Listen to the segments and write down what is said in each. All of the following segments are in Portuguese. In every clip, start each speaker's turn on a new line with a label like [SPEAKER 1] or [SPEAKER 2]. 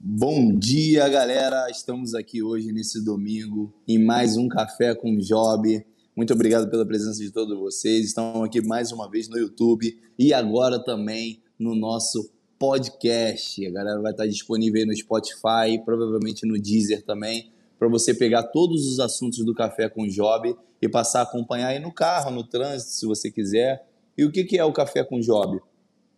[SPEAKER 1] Bom dia, galera! Estamos aqui hoje, nesse domingo, em mais um Café com Job. Muito obrigado pela presença de todos vocês. Estão aqui mais uma vez no YouTube e agora também no nosso podcast. A galera vai estar disponível no Spotify provavelmente no Deezer também, para você pegar todos os assuntos do Café com Job e passar a acompanhar aí no carro, no trânsito, se você quiser. E o que é o Café com Job?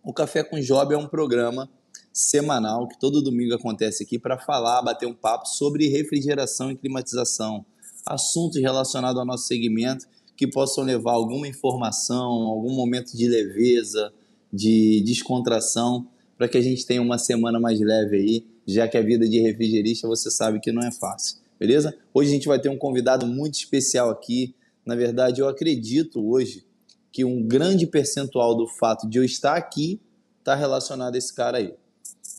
[SPEAKER 1] O Café com Job é um programa semanal que todo domingo acontece aqui para falar, bater um papo sobre refrigeração e climatização, assuntos relacionados ao nosso segmento que possam levar alguma informação, algum momento de leveza, de descontração, para que a gente tenha uma semana mais leve aí, já que a vida de refrigerista você sabe que não é fácil, beleza? Hoje a gente vai ter um convidado muito especial aqui. Na verdade, eu acredito hoje que um grande percentual do fato de eu estar aqui está relacionado a esse cara aí.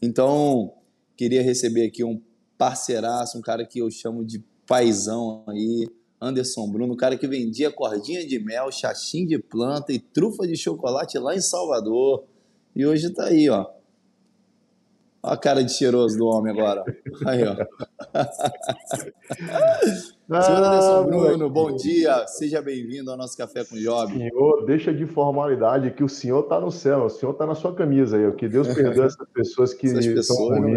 [SPEAKER 1] Então, queria receber aqui um parceiraço, um cara que eu chamo de paizão aí, Anderson Bruno, um cara que vendia cordinha de mel, chachim de planta e trufa de chocolate lá em Salvador. E hoje está aí, ó, Olha a cara de cheiroso do homem agora. Aí, ó. Ah, Senhor Anderson Bruno, bom dia. Seja bem-vindo ao nosso Café com Job.
[SPEAKER 2] Senhor, deixa de formalidade que o senhor está no céu, o senhor está na sua camisa aí. Que Deus perdoe essas pessoas que essas pessoas, estão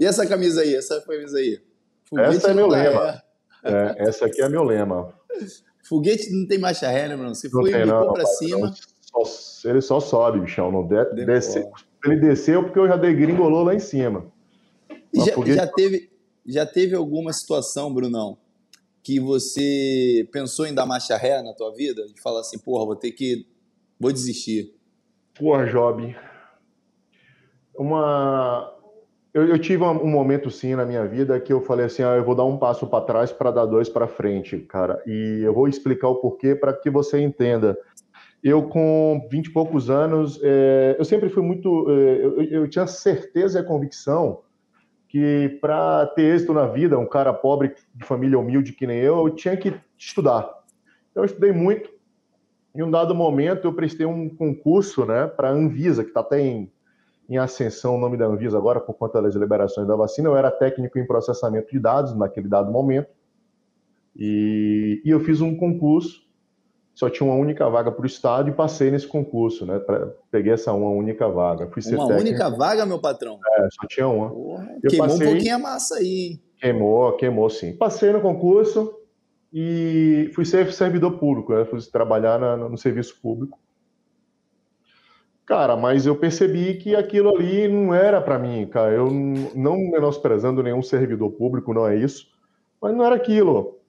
[SPEAKER 1] E essa camisa aí? Essa camisa aí?
[SPEAKER 2] Foguete essa é meu lema. É. É, essa aqui é meu lema.
[SPEAKER 1] Foguete não tem marcha ré, né, Bruno? Se for e para cima...
[SPEAKER 2] Só, ele só sobe, bichão. Não de, desce, ele desceu porque eu já dei gringolou lá em cima.
[SPEAKER 1] Já, já, teve, já teve alguma situação, Brunão, que você pensou em dar marcha ré na tua vida? De falar assim, porra, vou ter que. Vou desistir.
[SPEAKER 2] Porra, Job. Uma. Eu, eu tive um momento, sim, na minha vida que eu falei assim: ah, eu vou dar um passo para trás para dar dois para frente, cara. E eu vou explicar o porquê para que você entenda eu com 20 e poucos anos, é, eu sempre fui muito, é, eu, eu, tinha certeza e a convicção que para ter êxito na vida, um cara pobre de família humilde que nem eu, eu tinha que estudar. Então eu estudei muito. Em um dado momento eu prestei um concurso, né, para a Anvisa, que está até em, em ascensão o nome da Anvisa agora por conta das liberações da vacina. Eu era técnico em processamento de dados naquele dado momento. E, e eu fiz um concurso só tinha uma única vaga para o estado e passei nesse concurso, né? Pra, peguei essa uma única vaga.
[SPEAKER 1] Fui uma técnico. única vaga, meu patrão?
[SPEAKER 2] É, só tinha uma.
[SPEAKER 1] Porra, queimou passei, um pouquinho a massa aí.
[SPEAKER 2] Queimou, queimou sim. Passei no concurso e fui ser servidor público, né? Fui trabalhar na, no serviço público. Cara, mas eu percebi que aquilo ali não era para mim, cara. Eu não menosprezando nenhum servidor público, não é isso. Mas não era aquilo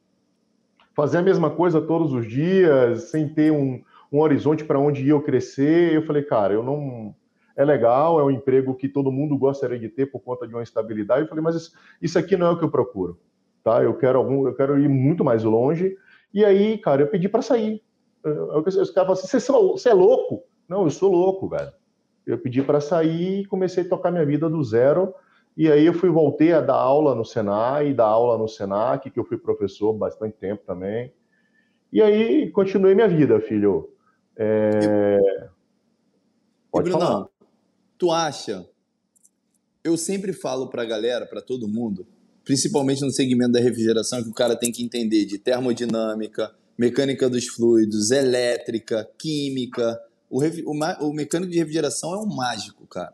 [SPEAKER 2] fazer a mesma coisa todos os dias, sem ter um, um horizonte para onde eu crescer. Eu falei, cara, eu não. É legal, é um emprego que todo mundo gostaria de ter por conta de uma estabilidade. Eu falei, mas isso, isso aqui não é o que eu procuro, tá? Eu quero algum, eu quero ir muito mais longe. E aí, cara, eu pedi para sair. Os caras falaram assim: você é louco? Não, eu sou louco, velho. Eu pedi para sair e comecei a tocar minha vida do zero e aí eu fui voltei a dar aula no Senai, dar aula no Senac, que eu fui professor bastante tempo também. E aí continuei minha vida, filho. É...
[SPEAKER 1] Pode e, Bruno, falar. Tu acha? Eu sempre falo para a galera, para todo mundo, principalmente no segmento da refrigeração, que o cara tem que entender de termodinâmica, mecânica dos fluidos, elétrica, química. O, o, o mecânico de refrigeração é um mágico, cara.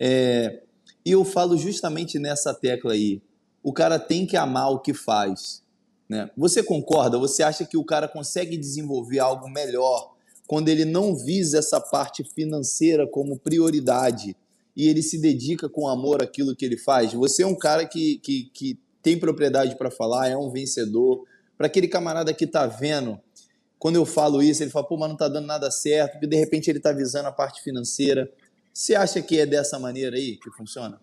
[SPEAKER 1] É, e eu falo justamente nessa tecla aí. O cara tem que amar o que faz. Né? Você concorda? Você acha que o cara consegue desenvolver algo melhor quando ele não visa essa parte financeira como prioridade e ele se dedica com amor àquilo que ele faz? Você é um cara que, que, que tem propriedade para falar, é um vencedor. Para aquele camarada que está vendo, quando eu falo isso, ele fala, pô, mas não está dando nada certo, porque de repente ele está visando a parte financeira. Você acha que é dessa maneira aí que funciona?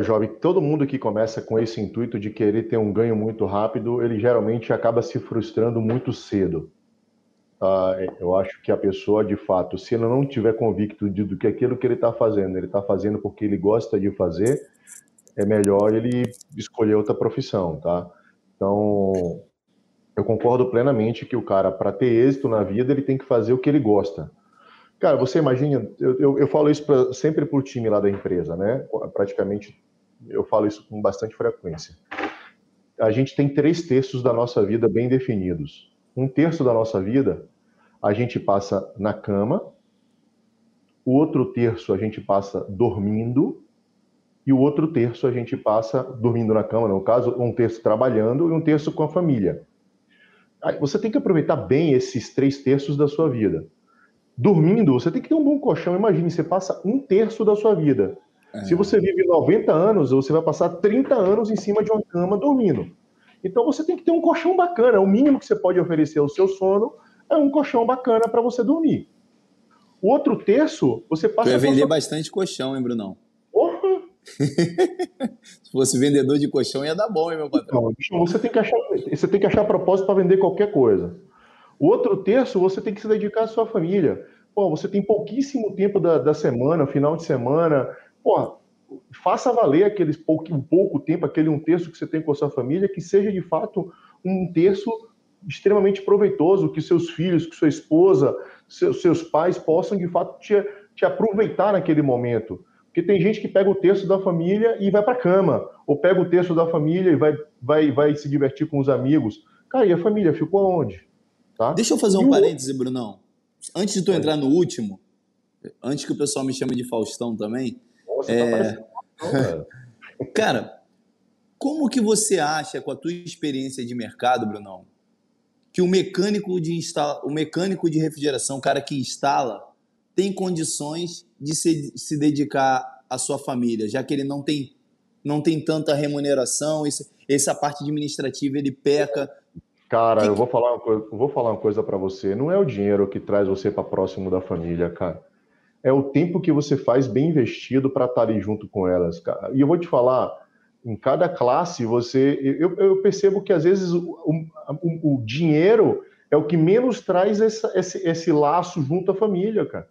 [SPEAKER 2] Jovem, todo mundo que começa com esse intuito de querer ter um ganho muito rápido, ele geralmente acaba se frustrando muito cedo. Ah, eu acho que a pessoa, de fato, se ela não tiver convicto de, do que aquilo que ele está fazendo, ele está fazendo porque ele gosta de fazer, é melhor ele escolher outra profissão, tá? Então, eu concordo plenamente que o cara, para ter êxito na vida, ele tem que fazer o que ele gosta. Cara, você imagina, eu, eu, eu falo isso pra, sempre para o time lá da empresa, né? Praticamente eu falo isso com bastante frequência. A gente tem três terços da nossa vida bem definidos. Um terço da nossa vida a gente passa na cama, o outro terço a gente passa dormindo, e o outro terço a gente passa dormindo na cama, no caso, um terço trabalhando e um terço com a família. Você tem que aproveitar bem esses três terços da sua vida. Dormindo, você tem que ter um bom colchão. Imagine, você passa um terço da sua vida. É. Se você vive 90 anos, você vai passar 30 anos em cima de uma cama dormindo. Então você tem que ter um colchão bacana. O mínimo que você pode oferecer ao seu sono é um colchão bacana para você dormir. O outro terço, você passa.
[SPEAKER 1] Tu ia vender sua... bastante colchão, hein, Brunão?
[SPEAKER 2] Porra!
[SPEAKER 1] Se fosse vendedor de colchão, ia dar bom, hein, meu patrão?
[SPEAKER 2] Não, você tem que achar, você tem que achar propósito para vender qualquer coisa. O outro terço, você tem que se dedicar à sua família. Pô, você tem pouquíssimo tempo da, da semana, final de semana. Pô, faça valer aqueles pouco, um pouco tempo, aquele um terço que você tem com a sua família, que seja de fato um terço extremamente proveitoso, que seus filhos, que sua esposa, seus, seus pais possam de fato te, te aproveitar naquele momento. Porque tem gente que pega o texto da família e vai para a cama, ou pega o texto da família e vai, vai, vai se divertir com os amigos. Cara, e a família ficou onde?
[SPEAKER 1] Tá? Deixa eu fazer um e parêntese, o... Brunão. Antes de tu entrar no último, antes que o pessoal me chame de Faustão também. Nossa, tá é... tá Cara, como que você acha, com a tua experiência de mercado, Brunão, que o mecânico de instala, o mecânico de refrigeração, o cara que instala, tem condições de se, se dedicar à sua família, já que ele não tem não tem tanta remuneração, isso, essa parte administrativa ele peca.
[SPEAKER 2] Cara, eu vou falar uma coisa, vou falar uma coisa para você. Não é o dinheiro que traz você para próximo da família, cara. É o tempo que você faz bem investido para estar tá ali junto com elas, cara. E eu vou te falar, em cada classe, você. Eu, eu percebo que às vezes o, o, o, dinheiro é o que menos traz essa, esse, esse laço junto à família, cara.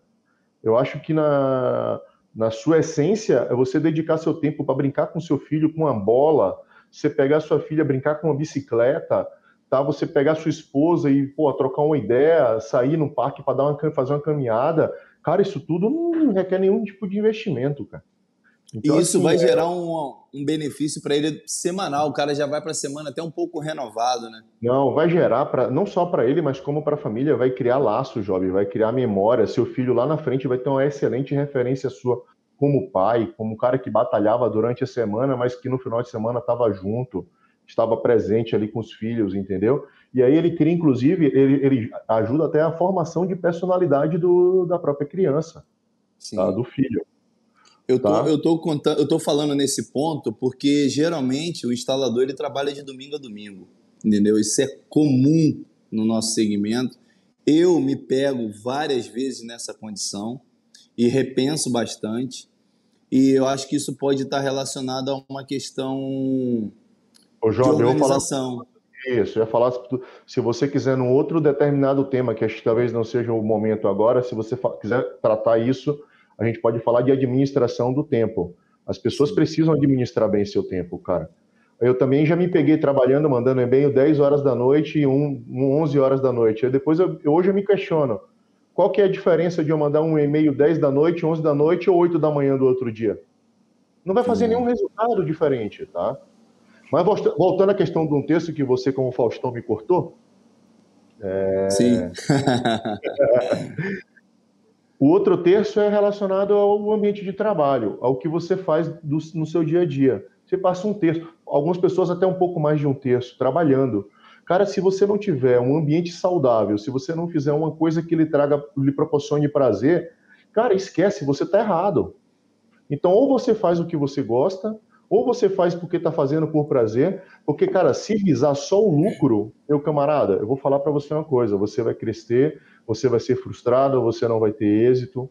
[SPEAKER 2] Eu acho que na, na sua essência é você dedicar seu tempo para brincar com seu filho com uma bola, você pegar sua filha brincar com uma bicicleta, tá? Você pegar sua esposa e pô, trocar uma ideia, sair no parque para dar uma fazer uma caminhada. Cara, isso tudo não requer nenhum tipo de investimento, cara.
[SPEAKER 1] Então, e isso assim, vai é... gerar um, um benefício para ele semanal. O cara já vai para a semana até um pouco renovado, né?
[SPEAKER 2] Não, vai gerar para não só para ele, mas como para a família, vai criar laço, jovem, vai criar memória. Seu filho lá na frente vai ter uma excelente referência sua como pai, como um cara que batalhava durante a semana, mas que no final de semana estava junto, estava presente ali com os filhos, entendeu? E aí ele cria, inclusive, ele, ele ajuda até a formação de personalidade do, da própria criança, tá? do filho.
[SPEAKER 1] Eu tô, tá. eu, tô contando, eu tô falando nesse ponto porque geralmente o instalador ele trabalha de domingo a domingo, entendeu? Isso é comum no nosso segmento. Eu me pego várias vezes nessa condição e repenso bastante. E eu acho que isso pode estar relacionado a uma questão
[SPEAKER 2] Ô, Jorge, de organização. Isso, eu ia falar se você quiser num outro determinado tema, que acho que talvez não seja o momento agora, se você quiser tratar isso, a gente pode falar de administração do tempo. As pessoas precisam administrar bem seu tempo, cara. Eu também já me peguei trabalhando, mandando e-mail 10 horas da noite e um, 11 horas da noite. Eu depois, eu, hoje eu me questiono, qual que é a diferença de eu mandar um e-mail 10 da noite, 11 da noite ou 8 da manhã do outro dia? Não vai fazer nenhum resultado diferente, tá? Mas voltando à questão de um texto que você, como Faustão, me cortou.
[SPEAKER 1] É... Sim.
[SPEAKER 2] O outro terço é relacionado ao ambiente de trabalho, ao que você faz do, no seu dia a dia. Você passa um terço, algumas pessoas até um pouco mais de um terço, trabalhando. Cara, se você não tiver um ambiente saudável, se você não fizer uma coisa que lhe traga, lhe proporcione prazer, cara, esquece, você está errado. Então, ou você faz o que você gosta, ou você faz porque está fazendo por prazer, porque, cara, se visar só o lucro, meu camarada, eu vou falar para você uma coisa: você vai crescer, você vai ser frustrado, você não vai ter êxito.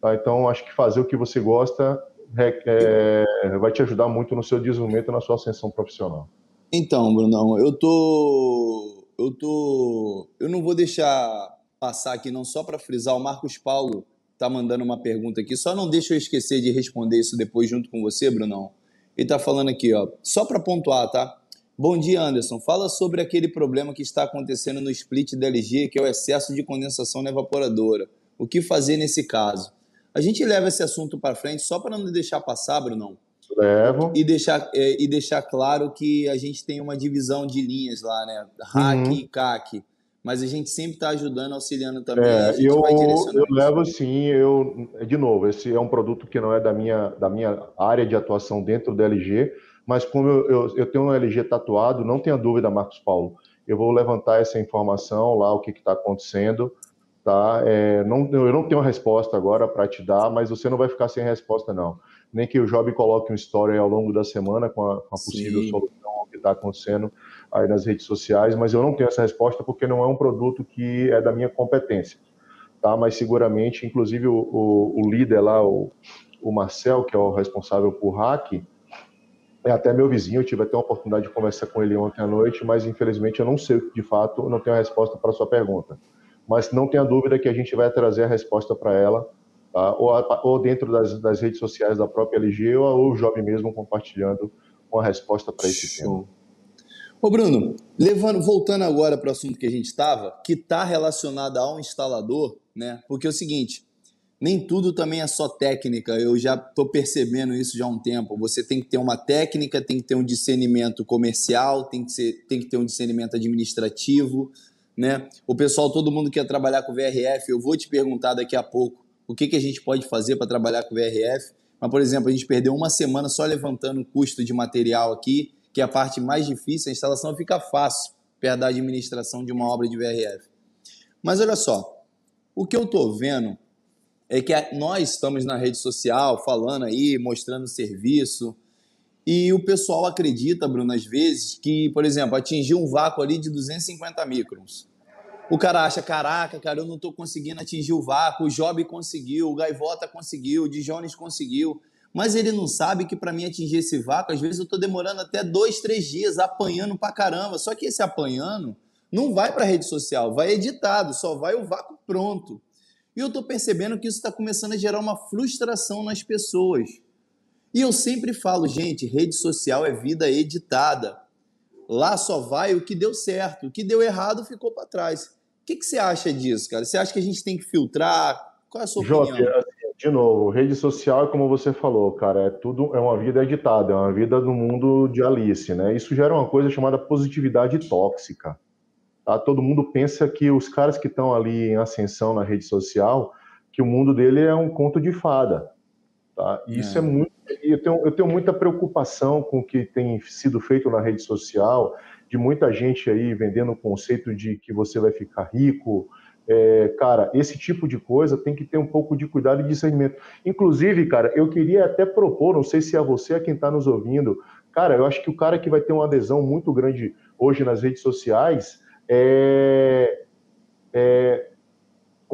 [SPEAKER 2] Tá? Então, acho que fazer o que você gosta é, é, vai te ajudar muito no seu desenvolvimento, na sua ascensão profissional.
[SPEAKER 1] Então, Brunão, eu tô, eu tô, eu não vou deixar passar aqui não só para frisar o Marcos Paulo tá mandando uma pergunta aqui, só não deixa eu esquecer de responder isso depois junto com você, Brunão. Ele tá falando aqui, ó, só para pontuar, tá? Bom dia, Anderson. Fala sobre aquele problema que está acontecendo no split da LG, que é o excesso de condensação na evaporadora. O que fazer nesse caso? A gente leva esse assunto para frente só para não deixar passar, Brunão.
[SPEAKER 2] Levo.
[SPEAKER 1] E deixar, é, e deixar claro que a gente tem uma divisão de linhas lá, né? Hack uhum. e CAC. Mas a gente sempre está ajudando, auxiliando também.
[SPEAKER 2] É, eu, eu levo sim, eu, de novo, esse é um produto que não é da minha, da minha área de atuação dentro da LG, mas como eu, eu, eu tenho um LG tatuado, não tenha dúvida, Marcos Paulo, eu vou levantar essa informação lá, o que está acontecendo, tá? É, não, eu não tenho uma resposta agora para te dar, mas você não vai ficar sem resposta, não nem que o Job coloque um story ao longo da semana com a, com a possível Sim. solução que está acontecendo aí nas redes sociais, mas eu não tenho essa resposta porque não é um produto que é da minha competência, tá? Mas seguramente, inclusive o, o, o líder lá, o, o Marcel, que é o responsável por hack, é até meu vizinho, eu tive até uma oportunidade de conversar com ele ontem à noite, mas infelizmente eu não sei de fato, não tenho a resposta para a sua pergunta. Mas não tenha dúvida que a gente vai trazer a resposta para ela tá? ou, ou, dentro das, das, redes sociais da própria LG, ou, ou o Job mesmo compartilhando uma resposta para esse Show. tema.
[SPEAKER 1] Ô Bruno, levando, voltando agora para o assunto que a gente estava, que está relacionado ao instalador, né? Porque é o seguinte, nem tudo também é só técnica. Eu já estou percebendo isso já há um tempo. Você tem que ter uma técnica, tem que ter um discernimento comercial, tem que, ser, tem que ter um discernimento administrativo, né? O pessoal, todo mundo quer trabalhar com VRF. Eu vou te perguntar daqui a pouco o que, que a gente pode fazer para trabalhar com VRF. Mas, por exemplo, a gente perdeu uma semana só levantando o custo de material aqui, que é a parte mais difícil, a instalação fica fácil perto da administração de uma obra de VRF. Mas olha só, o que eu estou vendo é que nós estamos na rede social falando aí, mostrando serviço, e o pessoal acredita, Bruno, às vezes, que, por exemplo, atingir um vácuo ali de 250 microns. O cara acha, caraca, cara, eu não estou conseguindo atingir o vácuo, o Job conseguiu, o Gaivota conseguiu, o Dijones conseguiu. Mas ele não sabe que para mim atingir esse vácuo, às vezes eu estou demorando até dois, três dias, apanhando pra caramba. Só que esse apanhando não vai para rede social, vai editado, só vai o vácuo pronto. E eu estou percebendo que isso está começando a gerar uma frustração nas pessoas. E eu sempre falo, gente, rede social é vida editada. Lá só vai o que deu certo, o que deu errado ficou para trás. O que, que você acha disso, cara? Você acha que a gente tem que filtrar? Qual é a sua Jota, opinião? Assim,
[SPEAKER 2] de novo, rede social é como você falou, cara, é tudo, é uma vida editada, é uma vida no mundo de Alice, né? Isso gera uma coisa chamada positividade tóxica. Tá? Todo mundo pensa que os caras que estão ali em ascensão na rede social, que o mundo dele é um conto de fada. Tá? E isso é, é muito. Eu tenho, eu tenho muita preocupação com o que tem sido feito na rede social, de muita gente aí vendendo o conceito de que você vai ficar rico. É, cara, esse tipo de coisa tem que ter um pouco de cuidado e discernimento. Inclusive, cara, eu queria até propor, não sei se é você, a quem está nos ouvindo, cara, eu acho que o cara que vai ter uma adesão muito grande hoje nas redes sociais é, é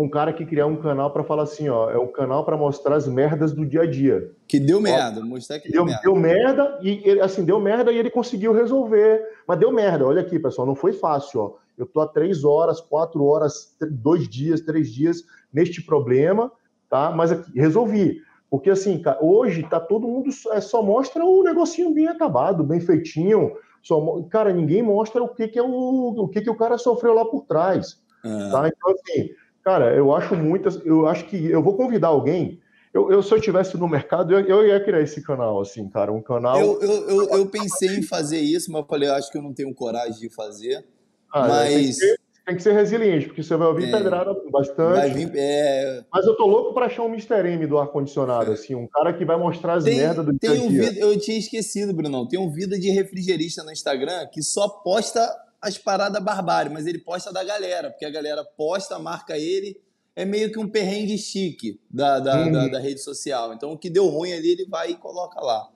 [SPEAKER 2] um cara que criar um canal para falar assim, ó, é um canal para mostrar as merdas do dia a dia.
[SPEAKER 1] Que deu merda, mostrar que
[SPEAKER 2] deu,
[SPEAKER 1] deu merda.
[SPEAKER 2] Deu merda e ele, assim, deu merda e ele conseguiu resolver. Mas deu merda, olha aqui, pessoal, não foi fácil, ó. Eu tô há três horas, quatro horas, dois dias, três dias neste problema, tá? Mas aqui, resolvi. Porque assim, hoje tá todo mundo é, só mostra o negocinho bem acabado, bem feitinho. Só, cara, ninguém mostra o que, que é o, o que, que o cara sofreu lá por trás. É. Tá? Então, assim, Cara, eu acho muitas. Eu acho que eu vou convidar alguém. Eu, eu se eu estivesse no mercado, eu, eu, ia criar esse canal, assim, cara. Um canal.
[SPEAKER 1] Eu, eu, eu, pensei em fazer isso, mas eu falei, eu acho que eu não tenho coragem de fazer. Ah, mas. É, tem, que
[SPEAKER 2] ser, tem, que ser, resiliente, porque você vai ouvir é, pedrada bastante. Vai vir, é... Mas eu tô louco pra achar um Mr. M do ar-condicionado, assim, um cara que vai mostrar as merdas do
[SPEAKER 1] tem dia um vida, Eu tinha esquecido, Brunão. Tem um vida de refrigerista no Instagram que só posta as paradas barbárie, mas ele posta da galera, porque a galera posta, marca ele, é meio que um perrengue chique da, da, uhum. da, da, rede social. Então, o que deu ruim ali, ele vai e coloca lá.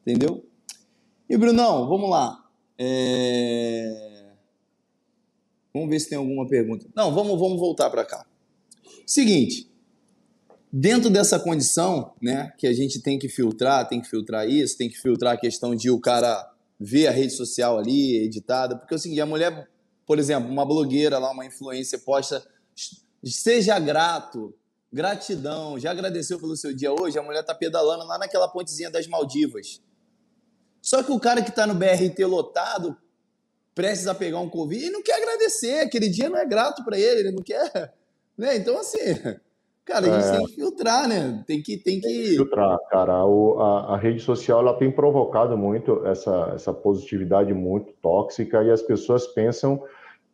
[SPEAKER 1] Entendeu? E, Brunão, vamos lá. É... Vamos ver se tem alguma pergunta. Não, vamos, vamos voltar para cá. Seguinte, dentro dessa condição, né, que a gente tem que filtrar, tem que filtrar isso, tem que filtrar a questão de o cara ver a rede social ali editada, porque seguinte, a mulher, por exemplo, uma blogueira lá, uma influência posta, seja grato, gratidão, já agradeceu pelo seu dia hoje, a mulher tá pedalando lá naquela pontezinha das Maldivas. Só que o cara que tá no BRT lotado, prestes a pegar um Covid, ele não quer agradecer, aquele dia não é grato para ele, ele não quer, né? Então assim, Cara, a gente é... tem que filtrar, né? Tem que. Tem que... Tem que
[SPEAKER 2] filtrar, cara. O, a, a, rede social ela tem provocado muito essa, essa positividade muito tóxica e as pessoas pensam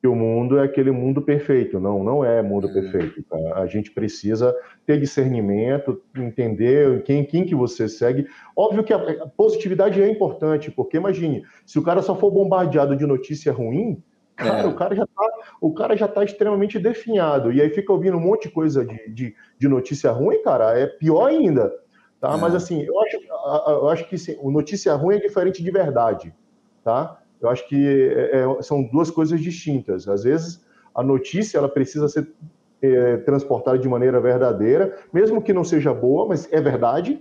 [SPEAKER 2] que o mundo é aquele mundo perfeito. Não, não é mundo é. perfeito. Tá? A gente precisa ter discernimento, entender quem, quem que você segue. Óbvio que a, a positividade é importante, porque imagine, se o cara só for bombardeado de notícia ruim, Cara, é. o cara já tá, o cara já tá extremamente definhado. E aí fica ouvindo um monte de coisa de, de, de notícia ruim, cara, é pior ainda. Tá? É. Mas assim, eu acho, eu acho que sim, o notícia ruim é diferente de verdade. Tá? Eu acho que é, é, são duas coisas distintas. Às vezes, a notícia ela precisa ser é, transportada de maneira verdadeira, mesmo que não seja boa, mas é verdade,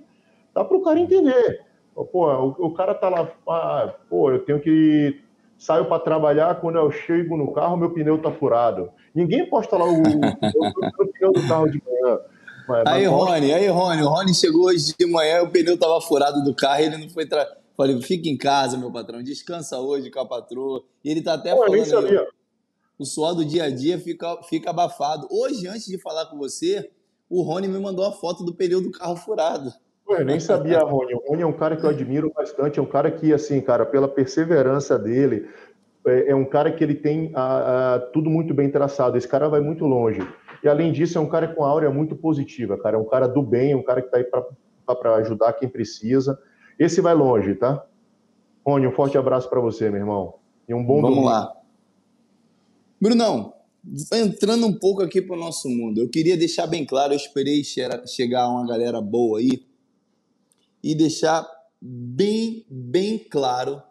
[SPEAKER 2] dá para o cara entender. Pô, o, o cara tá lá, ah, pô, eu tenho que saio para trabalhar, quando eu chego no carro, meu pneu tá furado. Ninguém posta lá o, o, pneu do carro de manhã.
[SPEAKER 1] Mas, aí, Rony, aí, Rony, o Rony chegou hoje de manhã, o pneu tava furado do carro, ele não foi tra... Falei, fica em casa, meu patrão, descansa hoje com a patroa. E ele tá até Pô, falando. Aí, o suor do dia a dia fica, fica abafado. Hoje, antes de falar com você, o Rony me mandou a foto do pneu do carro furado.
[SPEAKER 2] Eu nem sabia, Rony. O Rony é um cara que eu admiro bastante, é um cara que, assim, cara, pela perseverança dele, é, é um cara que ele tem a, a, tudo muito bem traçado. Esse cara vai muito longe. E além disso, é um cara com áurea muito positiva, cara. É um cara do bem, um cara que tá aí para ajudar quem precisa. Esse vai longe, tá? Rony, um forte abraço para você, meu irmão. E um bom
[SPEAKER 1] Vamos domingo. lá. Brunão, entrando um pouco aqui para o nosso mundo, eu queria deixar bem claro, eu esperei chegar uma galera boa aí, e deixar bem, bem claro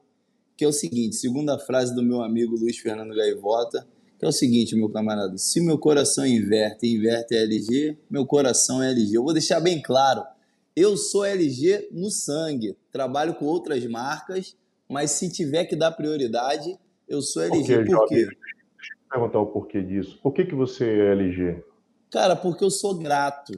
[SPEAKER 1] que é o seguinte, segunda frase do meu amigo Luiz Fernando Gaivota, que é o seguinte, meu camarada, se meu coração inverte, inverte LG, meu coração é LG. Eu vou deixar bem claro, eu sou LG no sangue, trabalho com outras marcas, mas se tiver que dar prioridade, eu sou LG. Por,
[SPEAKER 2] Por quê? Deixa eu perguntar o porquê disso. Por que, que você é LG?
[SPEAKER 1] Cara, porque eu sou grato.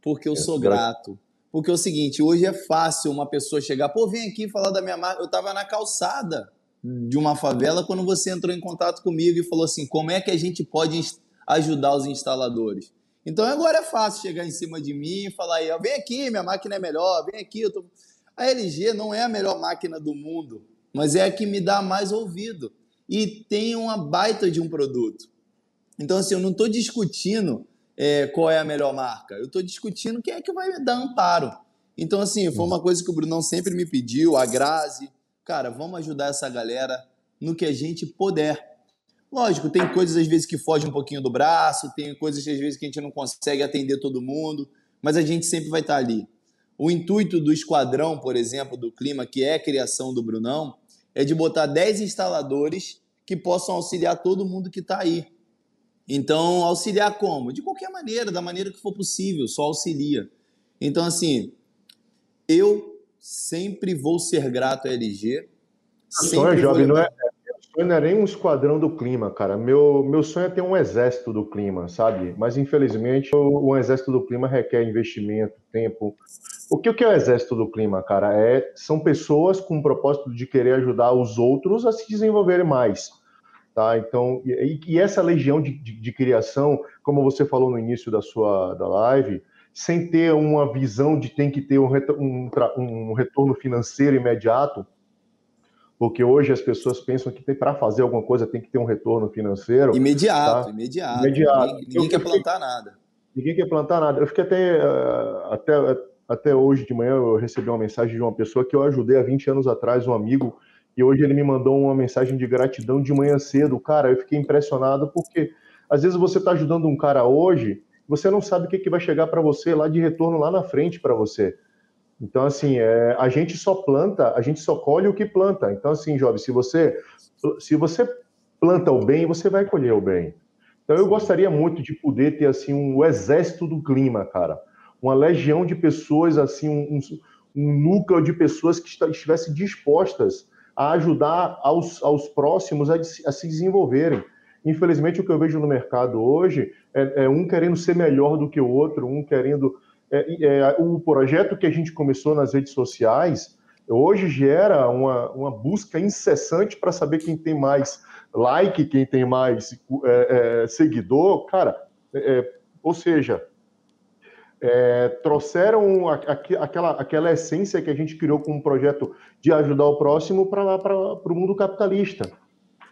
[SPEAKER 1] Porque eu é, sou grato. Porque é o seguinte, hoje é fácil uma pessoa chegar, pô, vem aqui falar da minha marca. Eu estava na calçada de uma favela quando você entrou em contato comigo e falou assim: como é que a gente pode ajudar os instaladores? Então agora é fácil chegar em cima de mim e falar aí, vem aqui, minha máquina é melhor, vem aqui. Eu tô... A LG não é a melhor máquina do mundo, mas é a que me dá mais ouvido. E tem uma baita de um produto. Então, assim, eu não estou discutindo é, qual é a melhor marca. Eu estou discutindo quem é que vai dar amparo. Então, assim, foi uma coisa que o Brunão sempre me pediu, a Grazi. Cara, vamos ajudar essa galera no que a gente puder. Lógico, tem coisas às vezes que fogem um pouquinho do braço, tem coisas às vezes que a gente não consegue atender todo mundo, mas a gente sempre vai estar ali. O intuito do esquadrão, por exemplo, do clima, que é a criação do Brunão, é de botar 10 instaladores que possam auxiliar todo mundo que está aí. Então, auxiliar como? De qualquer maneira, da maneira que for possível, só auxilia. Então, assim, eu sempre vou ser grato à LG.
[SPEAKER 2] Sonho, jovem, não é, sonho não é nem um esquadrão do clima, cara. Meu, meu sonho é ter um exército do clima, sabe? Mas, infelizmente, o, o exército do clima requer investimento, tempo. O que, o que é o exército do clima, cara? É, são pessoas com o propósito de querer ajudar os outros a se desenvolverem mais. Tá? Então, e, e essa legião de, de, de, criação, como você falou no início da sua da live, sem ter uma visão de tem que ter um, um, um retorno financeiro imediato, porque hoje as pessoas pensam que para fazer alguma coisa tem que ter um retorno financeiro.
[SPEAKER 1] Imediato, tá? imediato. imediato. Ninguém, ninguém quer plantar fiquei, nada.
[SPEAKER 2] Ninguém quer plantar nada. Eu fiquei até, eh, até, até hoje de manhã, eu recebi uma mensagem de uma pessoa que eu ajudei há 20 anos atrás, um amigo e hoje ele me mandou uma mensagem de gratidão de manhã cedo. Cara, eu fiquei impressionado porque às vezes você está ajudando um cara hoje, você não sabe o que, que vai chegar para você lá de retorno lá na frente para você. Então, assim, é, a gente só planta, a gente só colhe o que planta. Então, assim, jovem, se você, se você planta o bem, você vai colher o bem. Então, eu gostaria muito de poder ter, assim, um exército do clima, cara. Uma legião de pessoas, assim, um, um núcleo de pessoas que estivessem dispostas a ajudar aos, aos próximos a, a, se desenvolverem. Infelizmente, o que eu vejo no mercado hoje é, é um querendo ser melhor do que o outro, um querendo. É, é, o projeto que a gente começou nas redes sociais hoje gera uma, uma busca incessante para saber quem tem mais like, quem tem mais é, é, seguidor. Cara, ou seja, é, trouxeram a, a, aquela, aquela essência que a gente criou como projeto de ajudar o próximo para o mundo capitalista.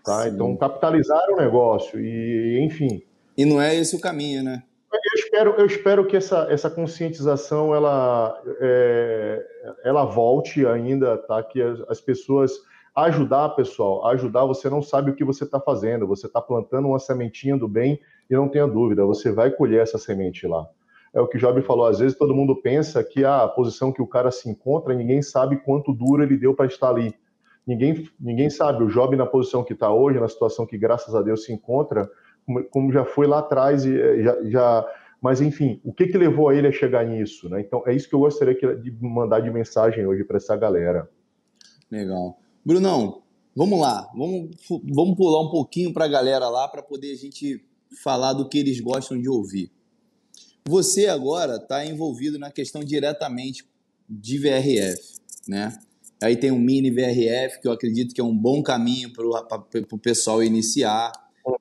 [SPEAKER 2] Tá? Então, capitalizaram o negócio e, enfim.
[SPEAKER 1] E não é esse o caminho, né?
[SPEAKER 2] Eu espero, eu espero que essa, essa conscientização ela, é, ela volte ainda, tá? Que as, as pessoas ajudar, pessoal, ajudar, você não sabe o que você está fazendo, você está plantando uma sementinha do bem e não tenha dúvida, você vai colher essa semente lá. É o que Job falou, às vezes todo mundo pensa que a posição que o cara se encontra, ninguém sabe quanto duro ele deu para estar ali. Ninguém, ninguém sabe, o Job na posição que está hoje, na situação que graças a Deus se encontra, como, como já foi lá atrás e eh, já, já mas, enfim, o que, que levou a ele a chegar nisso? Né? Então, é isso que eu gostaria de mandar de mensagem hoje para essa galera.
[SPEAKER 1] Legal. Brunão, vamos lá. Vamos, vamos pular um pouquinho para a galera lá para poder a gente falar do que eles gostam de ouvir. Você agora está envolvido na questão diretamente de VRF, né? Aí tem o mini VRF, que eu acredito que é um bom caminho para o pessoal iniciar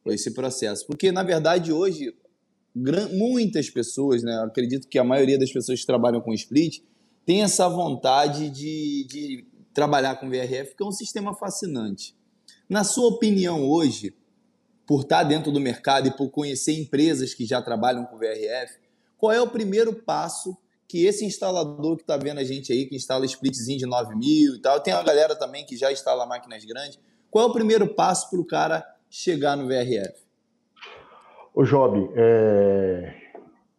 [SPEAKER 1] esse processo. Porque, na verdade, hoje muitas pessoas, né, acredito que a maioria das pessoas que trabalham com split tem essa vontade de, de trabalhar com VRF, que é um sistema fascinante. Na sua opinião hoje, por estar dentro do mercado e por conhecer empresas que já trabalham com VRF, qual é o primeiro passo que esse instalador que está vendo a gente aí, que instala splitzinho de 9 mil e tal, tem uma galera também que já instala máquinas grandes, qual é o primeiro passo para o cara chegar no VRF?
[SPEAKER 2] Ô Job, é...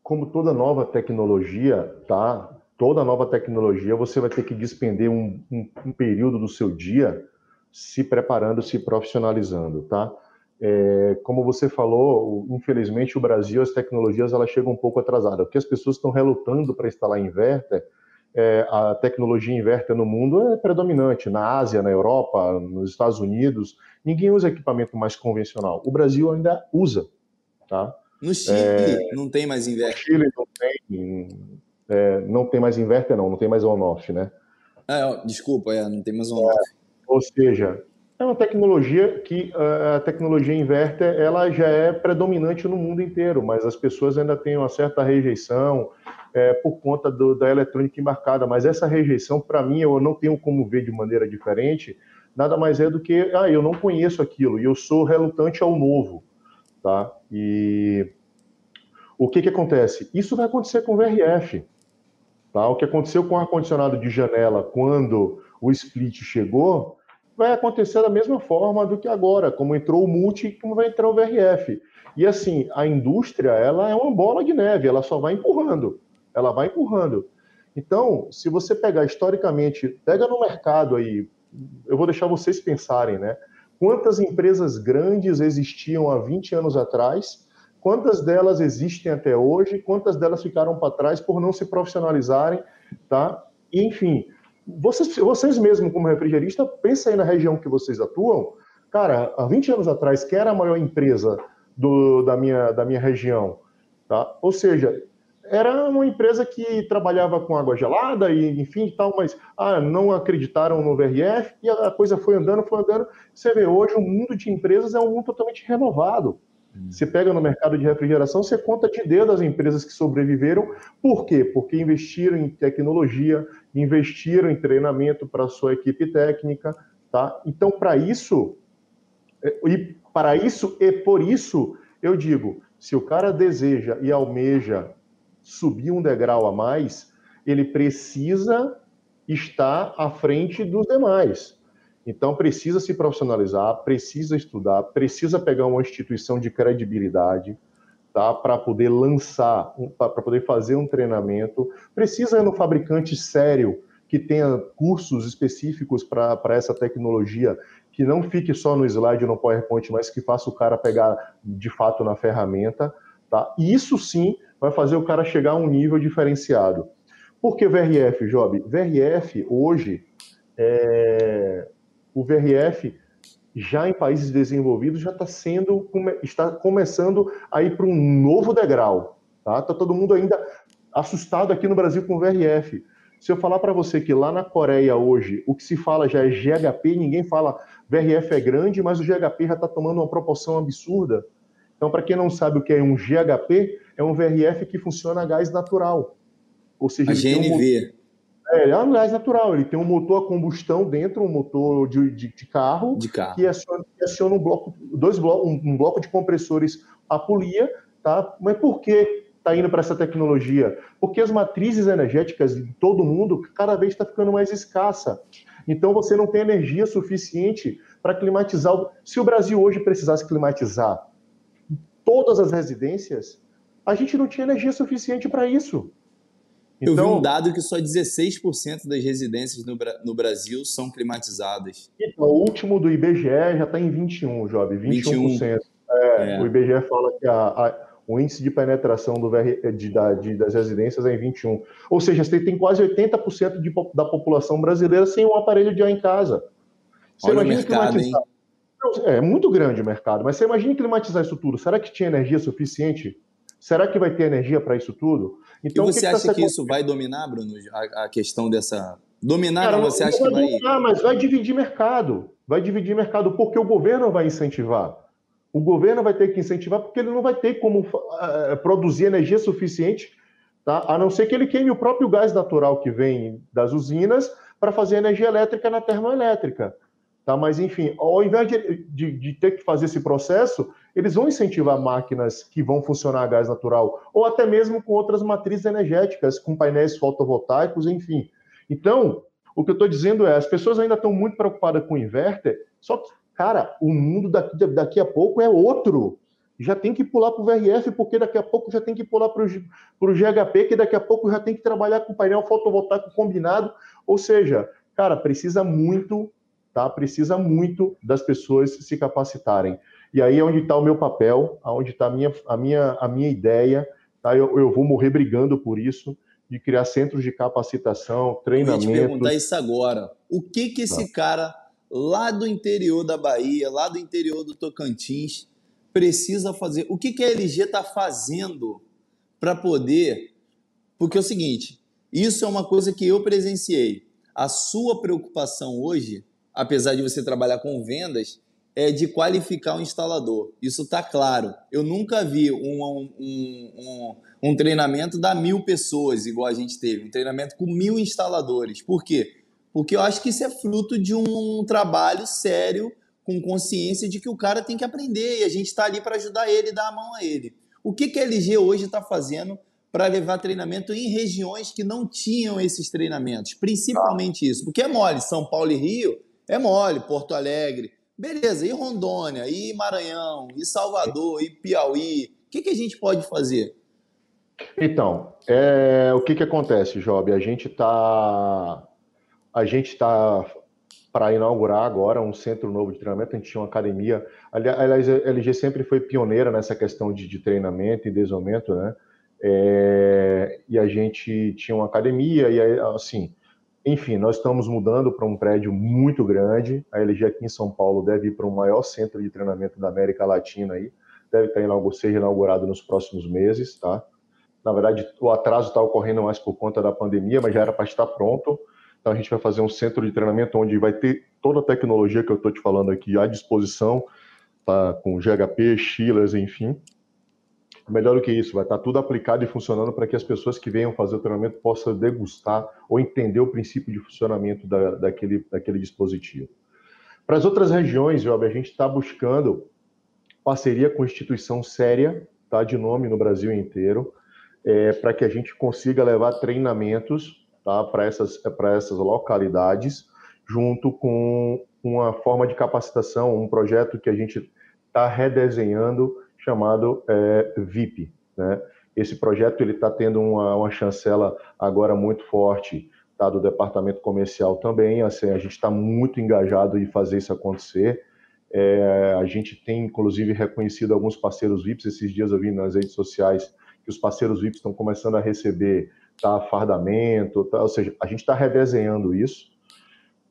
[SPEAKER 2] como toda nova tecnologia, tá? Toda nova tecnologia, você vai ter que despender um, um, um período do seu dia se preparando, se profissionalizando, tá? É, como você falou, infelizmente o Brasil, as tecnologias elas chegam um pouco atrasadas, porque as pessoas estão relutando para instalar inverter, é, a tecnologia inverter no mundo é predominante, na Ásia, na Europa, nos Estados Unidos, ninguém usa equipamento mais convencional. O Brasil ainda usa, Tá?
[SPEAKER 1] No Chile é, não tem mais inverter. No
[SPEAKER 2] Chile não tem, é, não tem mais inverter, não, não tem mais on-off, né?
[SPEAKER 1] É, desculpa, é, não tem mais on-off.
[SPEAKER 2] É, ou seja, é uma tecnologia que a tecnologia inverter ela já é predominante no mundo inteiro, mas as pessoas ainda têm uma certa rejeição é, por conta do, da eletrônica embarcada. Mas essa rejeição, para mim, eu não tenho como ver de maneira diferente. Nada mais é do que, ah, eu não conheço aquilo e eu sou relutante ao novo tá? E o que que acontece? Isso vai acontecer com o VRF, tá? O que aconteceu com o ar-condicionado de janela quando o split chegou, vai acontecer da mesma forma do que agora, como entrou o multi, como vai entrar o VRF. E assim, a indústria, ela é uma bola de neve, ela só vai empurrando, ela vai empurrando. Então, se você pegar historicamente, pega no mercado aí, eu vou deixar vocês pensarem, né? Quantas empresas grandes existiam há 20 anos atrás? Quantas delas existem até hoje? Quantas delas ficaram para trás por não se profissionalizarem? Tá? Enfim, vocês, vocês mesmos, como refrigerista, pensem aí na região que vocês atuam. Cara, há 20 anos atrás, quem era a maior empresa do, da, minha, da minha região? Tá? Ou seja, era uma empresa que trabalhava com água gelada e enfim tal, mas ah, não acreditaram no VRF e a coisa foi andando, foi andando. Você vê hoje o mundo de empresas é um mundo totalmente renovado. Hum. Você pega no mercado de refrigeração, você conta de dedo as empresas que sobreviveram. Por quê? Porque investiram em tecnologia, investiram em treinamento para a sua equipe técnica, tá? Então, para isso, é, e para isso e por isso, eu digo, se o cara deseja e almeja subir um degrau a mais, ele precisa estar à frente dos demais. Então, precisa se profissionalizar, precisa estudar, precisa pegar uma instituição de credibilidade, tá? Para poder lançar, para poder fazer um treinamento. Precisa ir no fabricante sério que tenha cursos específicos para essa tecnologia, que não fique só no slide no PowerPoint, mas que faça o cara pegar de fato na ferramenta. Tá? E isso sim vai fazer o cara chegar a um nível diferenciado. Por que VRF, Job? VRF, hoje, é... o VRF já em países desenvolvidos já está sendo, está começando a ir para um novo degrau. Tá? Tá todo mundo ainda assustado aqui no Brasil com o VRF. Se eu falar para você que lá na Coreia hoje o que se fala já é GHP, ninguém fala VRF é grande, mas o GHP já está tomando uma proporção absurda. Então, para quem não sabe o que é um GHP, é um VRF que funciona a gás natural.
[SPEAKER 1] Ou seja, a GNV.
[SPEAKER 2] É, é um gás natural. Ele tem um motor a combustão dentro, um motor de, de, de carro,
[SPEAKER 1] de carro,
[SPEAKER 2] que aciona, que aciona um bloco, dois um, um bloco de compressores a polia, tá? Mas por que está indo para essa tecnologia? Porque as matrizes energéticas de todo mundo cada vez está ficando mais escassa. Então você não tem energia suficiente para climatizar. Se o Brasil hoje precisasse climatizar todas as residências, a gente não tinha energia suficiente para isso.
[SPEAKER 1] Então, Eu vi então um dado que só 16% das residências no, no, Brasil são climatizadas.
[SPEAKER 2] Então, o último do IBGE já está em 21, Job, 21%. 21. É, é. O IBGE fala que a, a, o índice de penetração do VR, de, da, de, das residências é em 21. Ou seja, você tem quase 80% de, da população brasileira sem um aparelho de ar em casa.
[SPEAKER 1] Você Olha o mercado, hein?
[SPEAKER 2] É, é muito grande o mercado, mas você imagina climatizar isso tudo. Será que tinha energia suficiente? Será que vai ter energia para isso tudo?
[SPEAKER 1] Então, e você que acha que, isso vai dominar, Bruno, a, a questão dessa. Dominar, Cara, você acha
[SPEAKER 2] que
[SPEAKER 1] vai.
[SPEAKER 2] Dominar, mas vai dividir mercado. Vai dividir mercado, porque o governo vai incentivar. O governo vai ter que incentivar, porque ele não vai ter como uh, produzir energia suficiente, tá? a não ser que ele queime o próprio gás natural que vem das usinas para fazer energia elétrica na termoelétrica. Tá? Mas, enfim, ao invés de, de, de, ter que fazer esse processo, eles vão incentivar máquinas que vão funcionar a gás natural, ou até mesmo com outras matrizes energéticas, com painéis fotovoltaicos, enfim. Então, o que eu estou dizendo é, as pessoas ainda estão muito preocupadas com o inverter, só que, cara, o mundo daqui, daqui a pouco é outro. Já tem que pular para o VRF, porque daqui a pouco já tem que pular para o GHP, que daqui a pouco já tem que trabalhar com painel fotovoltaico combinado. Ou seja, cara, precisa muito tá? Precisa muito das pessoas se capacitarem. E aí é onde está o meu papel, onde está a minha, a, minha, a minha ideia, tá? Eu, eu vou morrer brigando por isso, de criar centros de capacitação, treinamento. Eu ia
[SPEAKER 1] te perguntar isso agora. O que que esse tá. cara lá do interior da Bahia, lá do interior do Tocantins, precisa fazer? O que que a LG está fazendo para poder... Porque é o seguinte, isso é uma coisa que eu presenciei. A sua preocupação hoje apesar de você trabalhar com vendas, é de qualificar o instalador. Isso está claro. Eu nunca vi um, um, um, um, treinamento da mil pessoas, igual a gente teve, um treinamento com mil instaladores. Por quê? Porque eu acho que isso é fruto de um trabalho sério, com consciência de que o cara tem que aprender e a gente está ali para ajudar ele, dar a mão a ele. O que, que a LG hoje está fazendo para levar treinamento em regiões que não tinham esses treinamentos? Principalmente isso. Porque é mole, São Paulo e Rio é mole, Porto Alegre. Beleza, e Rondônia, e Maranhão, e Salvador, e Piauí? O que, que a gente pode fazer?
[SPEAKER 2] Então, é, o que, que acontece, Job? A gente está a gente está para inaugurar agora um centro novo de treinamento. A gente tinha uma academia. Aliás, a LG sempre foi pioneira nessa questão de, de treinamento e desenvolvimento, né? É, e a gente tinha uma academia e assim enfim, nós estamos mudando para um prédio muito grande. A LG aqui em São Paulo deve ir para o maior centro de treinamento da América Latina aí. Deve estar ser inaugurado nos próximos meses, tá? Na verdade, o atraso está ocorrendo mais por conta da pandemia, mas já era para estar pronto. Então a gente vai fazer um centro de treinamento onde vai ter toda a tecnologia que eu estou te falando aqui à disposição, tá? com GHP, Chillers, enfim. Melhor do que isso, vai estar tudo aplicado e funcionando para que as pessoas que venham fazer o treinamento possam degustar ou entender o princípio de funcionamento da, daquele, daquele dispositivo. Para as outras regiões, Job, a gente está buscando parceria com instituição séria, tá, de nome no Brasil inteiro, é, para que a gente consiga levar treinamentos tá, para essas, essas localidades, junto com uma forma de capacitação, um projeto que a gente está redesenhando chamado é, VIP. Né? Esse projeto ele está tendo uma, uma chancela agora muito forte tá, do departamento comercial também. Assim, a gente está muito engajado em fazer isso acontecer. É, a gente tem, inclusive, reconhecido alguns parceiros VIPs. Esses dias eu vi nas redes sociais que os parceiros VIPs estão começando a receber tá, fardamento, tá, ou seja, a gente está redesenhando isso,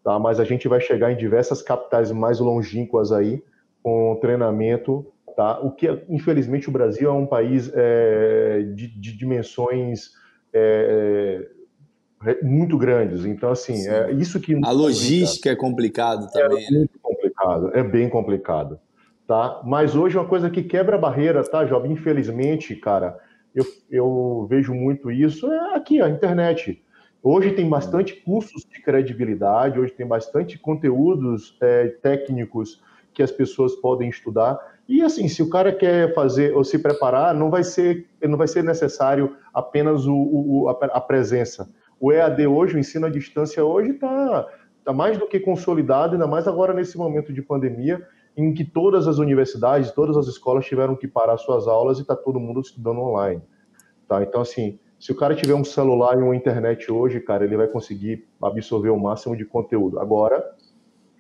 [SPEAKER 2] tá, mas a gente vai chegar em diversas capitais mais longínquas aí com treinamento Tá? O que, infelizmente, o Brasil é um país é, de, de, dimensões é, é muito grandes. Então, assim, Sim. é isso que.
[SPEAKER 1] A logística é complicado também.
[SPEAKER 2] É né? muito complicado, é bem complicado. tá? Mas hoje uma coisa que quebra a barreira, tá, Job? Infelizmente, cara, eu, eu vejo muito isso é aqui, a internet. Hoje tem bastante cursos de credibilidade, hoje tem bastante conteúdos é, técnicos que as pessoas podem estudar. E assim, se o cara quer fazer ou se preparar, não vai ser, não vai ser necessário apenas o, o a presença. O EAD hoje, o ensino à distância hoje está tá mais do que consolidado, ainda mais agora nesse momento de pandemia, em que todas as universidades, todas as escolas tiveram que parar suas aulas e está todo mundo estudando online. Tá? Então, assim, se o cara tiver um celular e uma internet hoje, cara, ele vai conseguir absorver o máximo de conteúdo. Agora,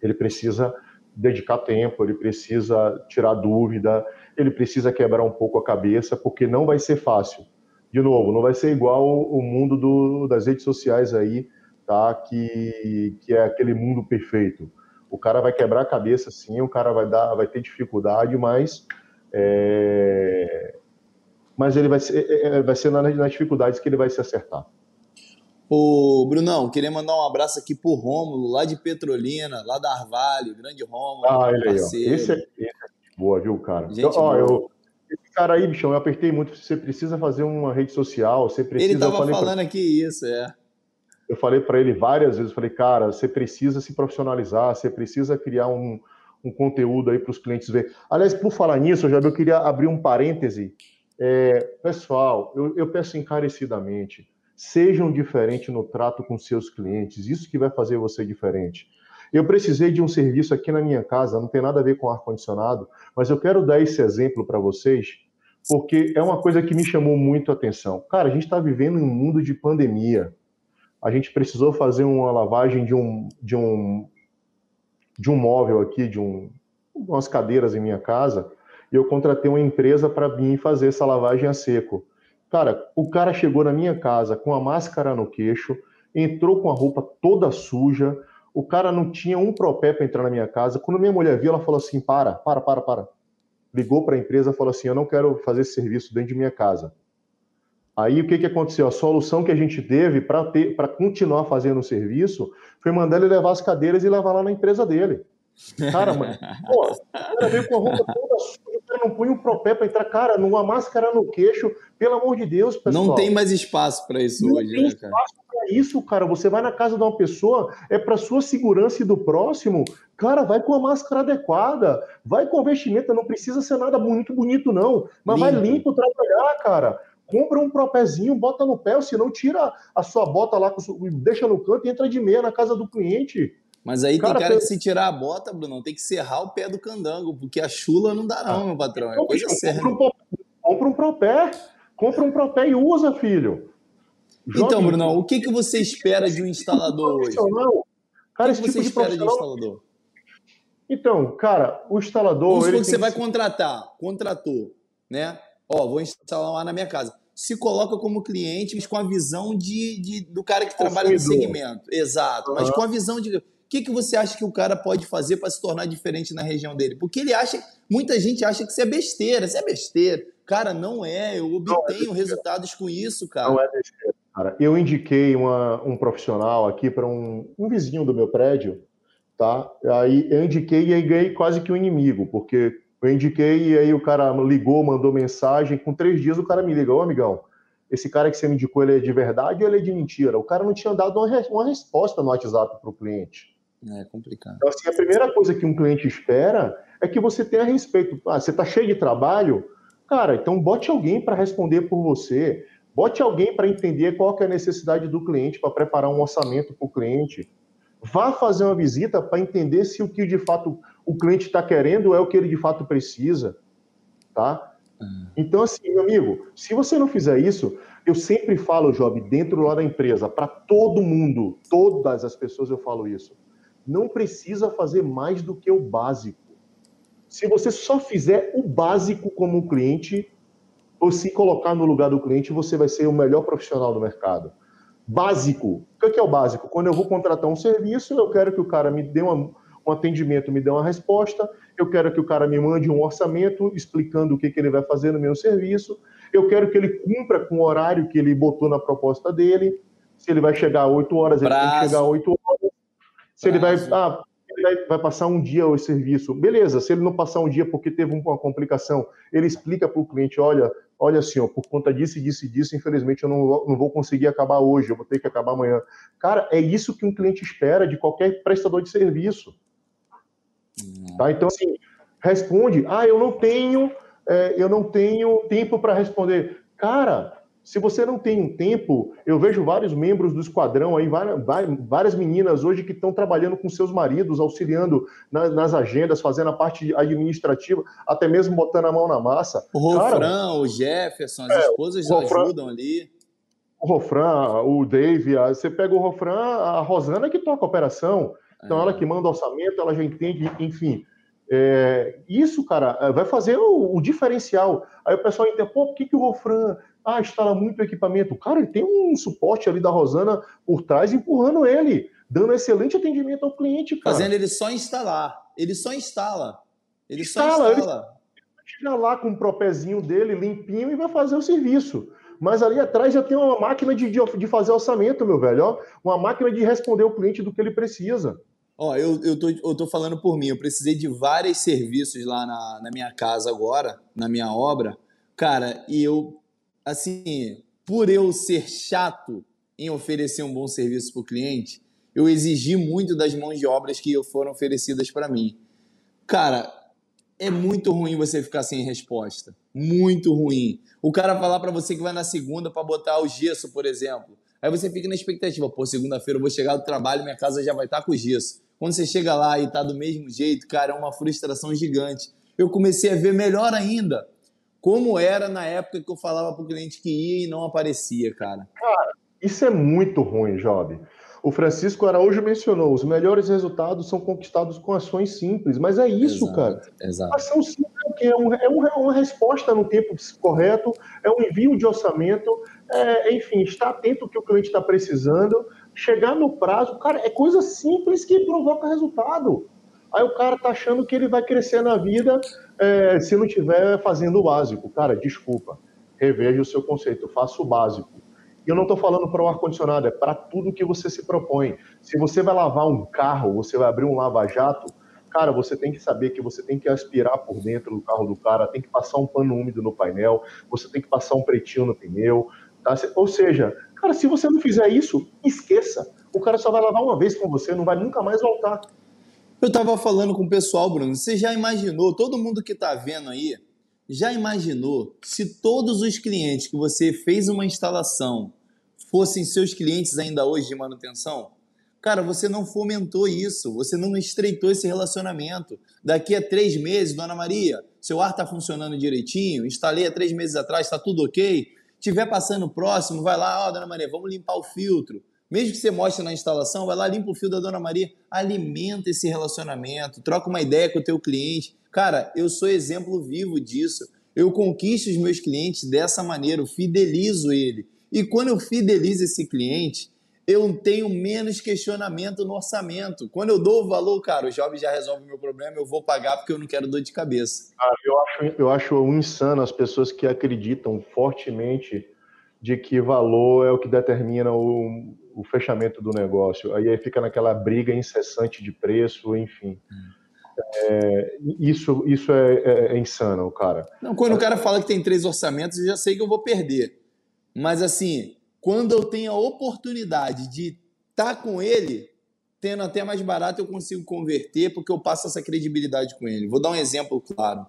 [SPEAKER 2] ele precisa dedicar tempo, ele precisa tirar dúvida, ele precisa quebrar um pouco a cabeça, porque não vai ser fácil. De novo, não vai ser igual o mundo do, das redes sociais aí, tá? Que, que é aquele mundo perfeito. O cara vai quebrar a cabeça, sim, o cara vai dar, vai ter dificuldade, mas é, mas ele vai ser, é, é, vai ser nas, nas dificuldades que ele vai se acertar.
[SPEAKER 1] Ô, Brunão, queria mandar um abraço aqui pro Rômulo, lá de Petrolina, lá da Arvalho, grande Rômulo.
[SPEAKER 2] Ah, ele aí, ó. Esse é, esse é boa, viu, cara? Gente, então, ó, eu, esse cara aí, bichão, eu apertei muito. Você precisa fazer uma rede social, você precisa.
[SPEAKER 1] Ele tava falando pra... aqui isso, é.
[SPEAKER 2] Eu falei para ele várias vezes, falei, cara, você precisa se profissionalizar, você precisa criar um, um conteúdo aí para os clientes ver. Aliás, por falar nisso, eu já eu queria abrir um parêntese é, pessoal, eu, eu, peço encarecidamente, sejam diferentes no trato com seus clientes, isso que vai fazer você diferente. Eu precisei de um serviço aqui na minha casa, não tem nada a ver com ar-condicionado, mas eu quero dar esse exemplo para vocês, porque é uma coisa que me chamou muito a atenção. Cara, a gente está vivendo em um mundo de pandemia. A gente precisou fazer uma lavagem de um, de um, de um móvel aqui, de um, umas cadeiras em minha casa, e eu contratei uma empresa para vir fazer essa lavagem a seco. Cara, o cara chegou na minha casa com a máscara no queixo, entrou com a roupa toda suja, o cara não tinha um propé para entrar na minha casa. Quando minha mulher viu, ela falou assim: para, para, para, para. Ligou para a empresa falou assim: eu não quero fazer esse serviço dentro de minha casa. Aí o que, que aconteceu? A solução que a gente teve para continuar fazendo o serviço foi mandar ele levar as cadeiras e levar lá na empresa dele. Cara, mano, pô, o cara veio com a roupa toda suja, um propé para entrar, cara, numa máscara no queixo, pelo amor de Deus, pessoal.
[SPEAKER 1] Não tem mais espaço para isso
[SPEAKER 2] não
[SPEAKER 1] hoje,
[SPEAKER 2] tem
[SPEAKER 1] né,
[SPEAKER 2] espaço para isso, cara. Você vai na casa de uma pessoa, é para sua segurança e do próximo, cara, vai com a máscara adequada, vai com a vestimenta, não precisa ser nada muito bonito, não, mas limpo. vai limpo trabalhar, cara compra um propézinho, bota no pé, ou se não, tira a sua bota lá, deixa no canto e entra de meia na casa do cliente.
[SPEAKER 1] Mas aí cara, tem cara que se tirar a bota, Bruno, tem que serrar o pé do candango, porque a chula não dá não, meu patrão. É coisa séria.
[SPEAKER 2] Compra, um propé, compra um propé e usa, filho.
[SPEAKER 1] Joga então, Bruno, o que, que você espera de um instalador hoje? Cara, o que, que você tipo espera de um instalador?
[SPEAKER 2] Então, cara, o instalador.
[SPEAKER 1] Vamos supor que você vai contratar, contratou, né? Ó, vou instalar lá na minha casa. Se coloca como cliente, mas com a visão de, de do cara que trabalha no segmento. Exato, uhum. mas com a visão de o que, que você acha que o cara pode fazer para se tornar diferente na região dele? Porque ele acha, muita gente acha que isso é besteira, isso é besteira. Cara, não é, eu obtenho é resultados com isso, cara. Não é besteira,
[SPEAKER 2] cara. Eu indiquei uma, um profissional aqui para um, um vizinho do meu prédio, tá? Aí eu indiquei e aí ganhei quase que um inimigo, porque eu indiquei e aí o cara ligou, mandou mensagem, com três dias o cara me liga, ô amigão, esse cara que você me indicou, ele é de verdade ou ele é de mentira? O cara não tinha dado uma, uma resposta no WhatsApp para o cliente.
[SPEAKER 1] É complicado.
[SPEAKER 2] Então, assim, a primeira coisa que um cliente espera é que você tenha respeito. Ah, você está cheio de trabalho? Cara, então bote alguém para responder por você. Bote alguém para entender qual é a necessidade do cliente, para preparar um orçamento para o cliente. Vá fazer uma visita para entender se o que de fato o cliente está querendo é o que ele de fato precisa. Tá? Uhum. Então, assim, meu amigo, se você não fizer isso, eu sempre falo, Job, dentro lá da empresa, para todo mundo, todas as pessoas eu falo isso não precisa fazer mais do que o básico. Se você só fizer o básico como cliente, ou se colocar no lugar do cliente, você vai ser o melhor profissional do mercado. Básico. O que é o básico? Quando eu vou contratar um serviço, eu quero que o cara me dê uma, um atendimento, me dê uma resposta, eu quero que o cara me mande um orçamento explicando o que, que ele vai fazer no meu serviço, eu quero que ele cumpra com o horário que ele botou na proposta dele, se ele vai chegar a 8 horas, Prazo. ele tem que chegar a 8 horas, se ele vai, ah, ele vai, vai passar um dia o serviço. Beleza, se ele não passar um dia porque teve uma complicação, ele explica para o cliente: olha, olha assim, ó, por conta disso, disso e disso, infelizmente eu não, não vou conseguir acabar hoje, eu vou ter que acabar amanhã. Cara, é isso que um cliente espera de qualquer prestador de serviço. Hum. Tá? Então, assim, responde: ah, eu não tenho, é, eu não tenho tempo para responder. Cara, se você não tem um tempo, eu vejo vários membros do esquadrão aí, várias meninas hoje que estão trabalhando com seus maridos, auxiliando nas agendas, fazendo a parte administrativa, até mesmo botando a mão na massa.
[SPEAKER 1] O Rofran, o Jefferson, as é, esposas Rofran, ajudam ali.
[SPEAKER 2] O Rofran, o Dave, você pega o Rofran, a Rosana que toca a operação, então é. ela que manda o orçamento, ela já entende, enfim. É, isso, cara, vai fazer o, o, diferencial. Aí o pessoal entende, pô, por que, que o Rofran ah, instala muito equipamento. Cara, ele tem um suporte ali da Rosana por trás empurrando ele, dando excelente atendimento ao cliente, cara.
[SPEAKER 1] Fazendo ele só instalar. Ele só instala. Ele instala, só instala.
[SPEAKER 2] Ele chega lá com o propézinho dele limpinho e vai fazer o serviço. Mas ali atrás já tem uma máquina de, de fazer orçamento, meu velho. Ó, uma máquina de responder o cliente do que ele precisa.
[SPEAKER 1] Ó, eu, eu, tô, eu tô falando por mim. Eu precisei de vários serviços lá na, na minha casa agora, na minha obra. Cara, e eu assim, por eu ser chato em oferecer um bom serviço para o cliente, eu exigi muito das mãos de obras que foram oferecidas para mim. Cara, é muito ruim você ficar sem resposta. Muito ruim. O cara falar para você que vai na segunda para botar o gesso, por exemplo. Aí você fica na expectativa, pô, segunda-feira eu vou chegar do trabalho, minha casa já vai estar tá com gesso. Quando você chega lá e tá do mesmo jeito, cara, é uma frustração gigante. Eu comecei a ver melhor ainda como era na época que eu falava para o cliente que ia e não aparecia, cara.
[SPEAKER 2] Cara, isso é muito ruim, Job. O Francisco Araújo mencionou, os melhores resultados são conquistados com ações simples, mas é isso, exato, cara.
[SPEAKER 1] Exato.
[SPEAKER 2] Ação simples é o quê? É, um, é uma resposta no tempo correto, é um envio de orçamento, é, enfim, estar atento ao que o cliente está precisando, chegar no prazo, cara, é coisa simples que provoca resultado. Aí o cara tá achando que ele vai crescer na vida é, se não estiver fazendo o básico. Cara, desculpa, reveja o seu conceito, faça o básico. E eu não estou falando para o ar-condicionado, é para tudo que você se propõe. Se você vai lavar um carro, você vai abrir um lava-jato, cara, você tem que saber que você tem que aspirar por dentro do carro do cara, tem que passar um pano úmido no painel, você tem que passar um pretinho no pneu. Tá? Ou seja, cara, se você não fizer isso, esqueça. O cara só vai lavar uma vez com você, não vai nunca mais voltar.
[SPEAKER 1] Eu estava falando com o pessoal, Bruno. Você já imaginou, todo mundo que está vendo aí, já imaginou se todos os clientes que você fez uma instalação fossem seus clientes ainda hoje de manutenção? Cara, você não fomentou isso, você não estreitou esse relacionamento. Daqui a três meses, Dona Maria, seu ar está funcionando direitinho, instalei há três meses atrás, está tudo ok. Tiver passando próximo, vai lá, ó, oh, Dona Maria, vamos limpar o filtro. Mesmo que você mostre na instalação, vai lá, limpa o fio da Dona Maria, alimenta esse relacionamento, troca uma ideia com o teu cliente. Cara, eu sou exemplo vivo disso. Eu conquisto os meus clientes dessa maneira, eu fidelizo ele. E quando eu fidelizo esse cliente, eu tenho menos questionamento no orçamento. Quando eu dou o valor, cara, o jovem já resolve o meu problema, eu vou pagar porque eu não quero dor de cabeça.
[SPEAKER 2] Cara, eu acho, eu acho insano as pessoas que acreditam fortemente de que valor é o que determina o, o fechamento do negócio. Aí fica naquela briga incessante de preço, enfim. É, isso isso é, é, é, insano, cara.
[SPEAKER 1] Não, quando o cara fala que tem três orçamentos, eu já sei que eu vou perder. Mas assim, quando eu tenho a oportunidade de estar tá com ele, tendo até mais barato, eu consigo converter, porque eu passo essa credibilidade com ele. Vou dar um exemplo claro.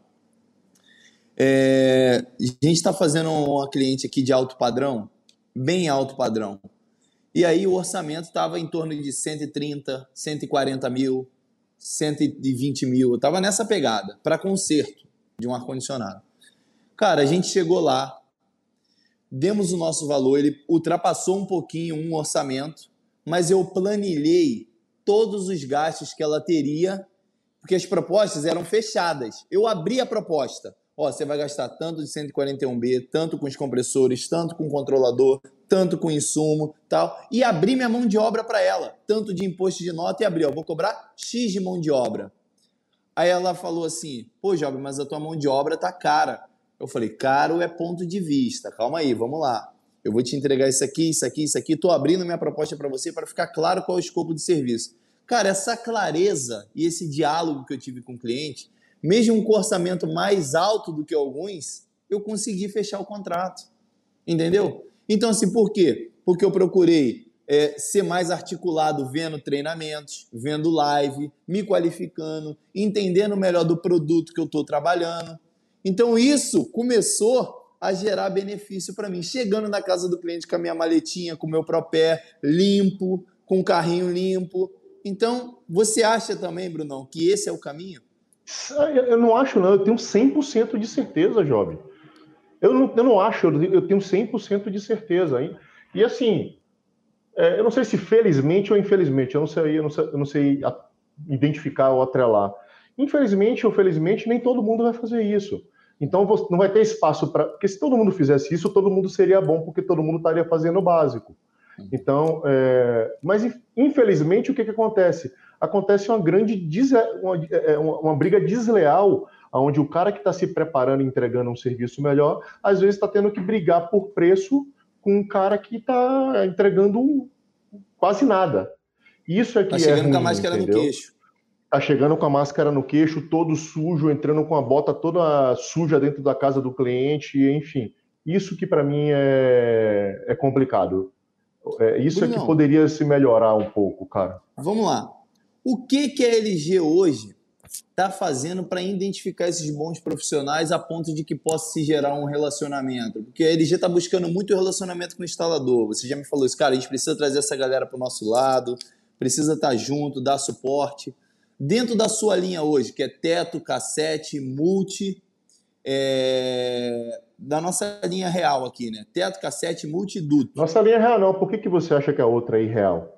[SPEAKER 1] É, a gente está fazendo uma cliente aqui de alto padrão, bem alto padrão. E aí o orçamento estava em torno de 130, 140 mil, 120 mil. Eu estava nessa pegada para conserto de um ar-condicionado. Cara, a gente chegou lá, demos o nosso valor, ele ultrapassou um pouquinho um orçamento, mas eu planilhei todos os gastos que ela teria, porque as propostas eram fechadas. Eu abri a proposta. Ó, você vai gastar tanto de 141B, tanto com os compressores, tanto com o controlador, tanto com insumo, tal, e abri minha mão de obra para ela, tanto de imposto de nota e abri, ó, vou cobrar X de mão de obra. Aí ela falou assim: "Pô, Job, mas a tua mão de obra tá cara". Eu falei: "Caro é ponto de vista. Calma aí, vamos lá. Eu vou te entregar isso aqui, isso aqui, isso aqui. Tô abrindo minha proposta para você para ficar claro qual é o escopo de serviço. Cara, essa clareza e esse diálogo que eu tive com o cliente, mesmo com orçamento mais alto do que alguns, eu consegui fechar o contrato. Entendeu? Então, assim, por quê? Porque eu procurei é, ser mais articulado vendo treinamentos, vendo live, me qualificando, entendendo melhor do produto que eu estou trabalhando. Então, isso começou a gerar benefício para mim. Chegando na casa do cliente com a minha maletinha, com o meu propé limpo, com o carrinho limpo. Então, você acha também, Brunão, que esse é o caminho?
[SPEAKER 2] Eu não acho, não. Eu tenho 100% de certeza, Job. Eu não, eu não acho, eu tenho 100% de certeza. Hein? E assim, é, eu não sei se felizmente ou infelizmente, eu não sei, eu não sei, eu não sei identificar ou atrelar. Infelizmente ou felizmente, nem todo mundo vai fazer isso. Então não vai ter espaço para. Porque se todo mundo fizesse isso, todo mundo seria bom, porque todo mundo estaria fazendo o básico. Então, é... mas infelizmente o que, que acontece? Acontece uma grande é, uma, uma briga desleal, onde o cara que está se preparando e entregando um serviço melhor, às vezes está tendo que brigar por preço com um cara que está entregando quase nada. Isso é que tá
[SPEAKER 1] chegando é
[SPEAKER 2] ruim,
[SPEAKER 1] com a máscara entendeu? no queixo.
[SPEAKER 2] Tá chegando com a máscara no queixo, todo sujo, entrando com a bota toda suja dentro da casa do cliente, enfim. Isso que para mim é, é complicado. É, isso Bruno, é que poderia se melhorar um pouco, cara.
[SPEAKER 1] Vamos lá. O que, que a LG hoje está fazendo para identificar esses bons profissionais a ponto de que possa se gerar um relacionamento? Porque a LG está buscando muito relacionamento com o instalador. Você já me falou isso, cara, a gente precisa trazer essa galera para o nosso lado, precisa estar tá junto, dar suporte. Dentro da sua linha hoje, que é teto, cassete, multi, é... da nossa linha real aqui, né? Teto, cassete, multi duto.
[SPEAKER 2] Nossa linha real não, por que, que você acha que a outra é irreal?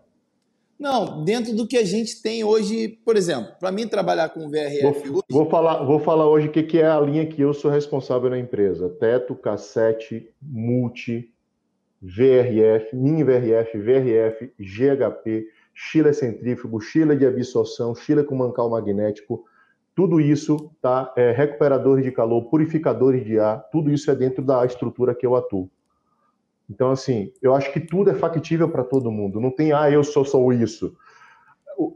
[SPEAKER 1] Não, dentro do que a gente tem hoje, por exemplo, para mim trabalhar com VRF
[SPEAKER 2] vou,
[SPEAKER 1] hoje.
[SPEAKER 2] Vou falar, vou falar hoje o que, que é a linha que eu sou responsável na empresa: teto, cassete, multi, VRF, mini VRF, VRF, GHP, chile centrífugo, chile de absorção, chile com mancal magnético. Tudo isso tá é, recuperadores de calor, purificadores de ar, tudo isso é dentro da estrutura que eu atuo. Então, assim, eu acho que tudo é factível para todo mundo. Não tem, ah, eu sou só isso.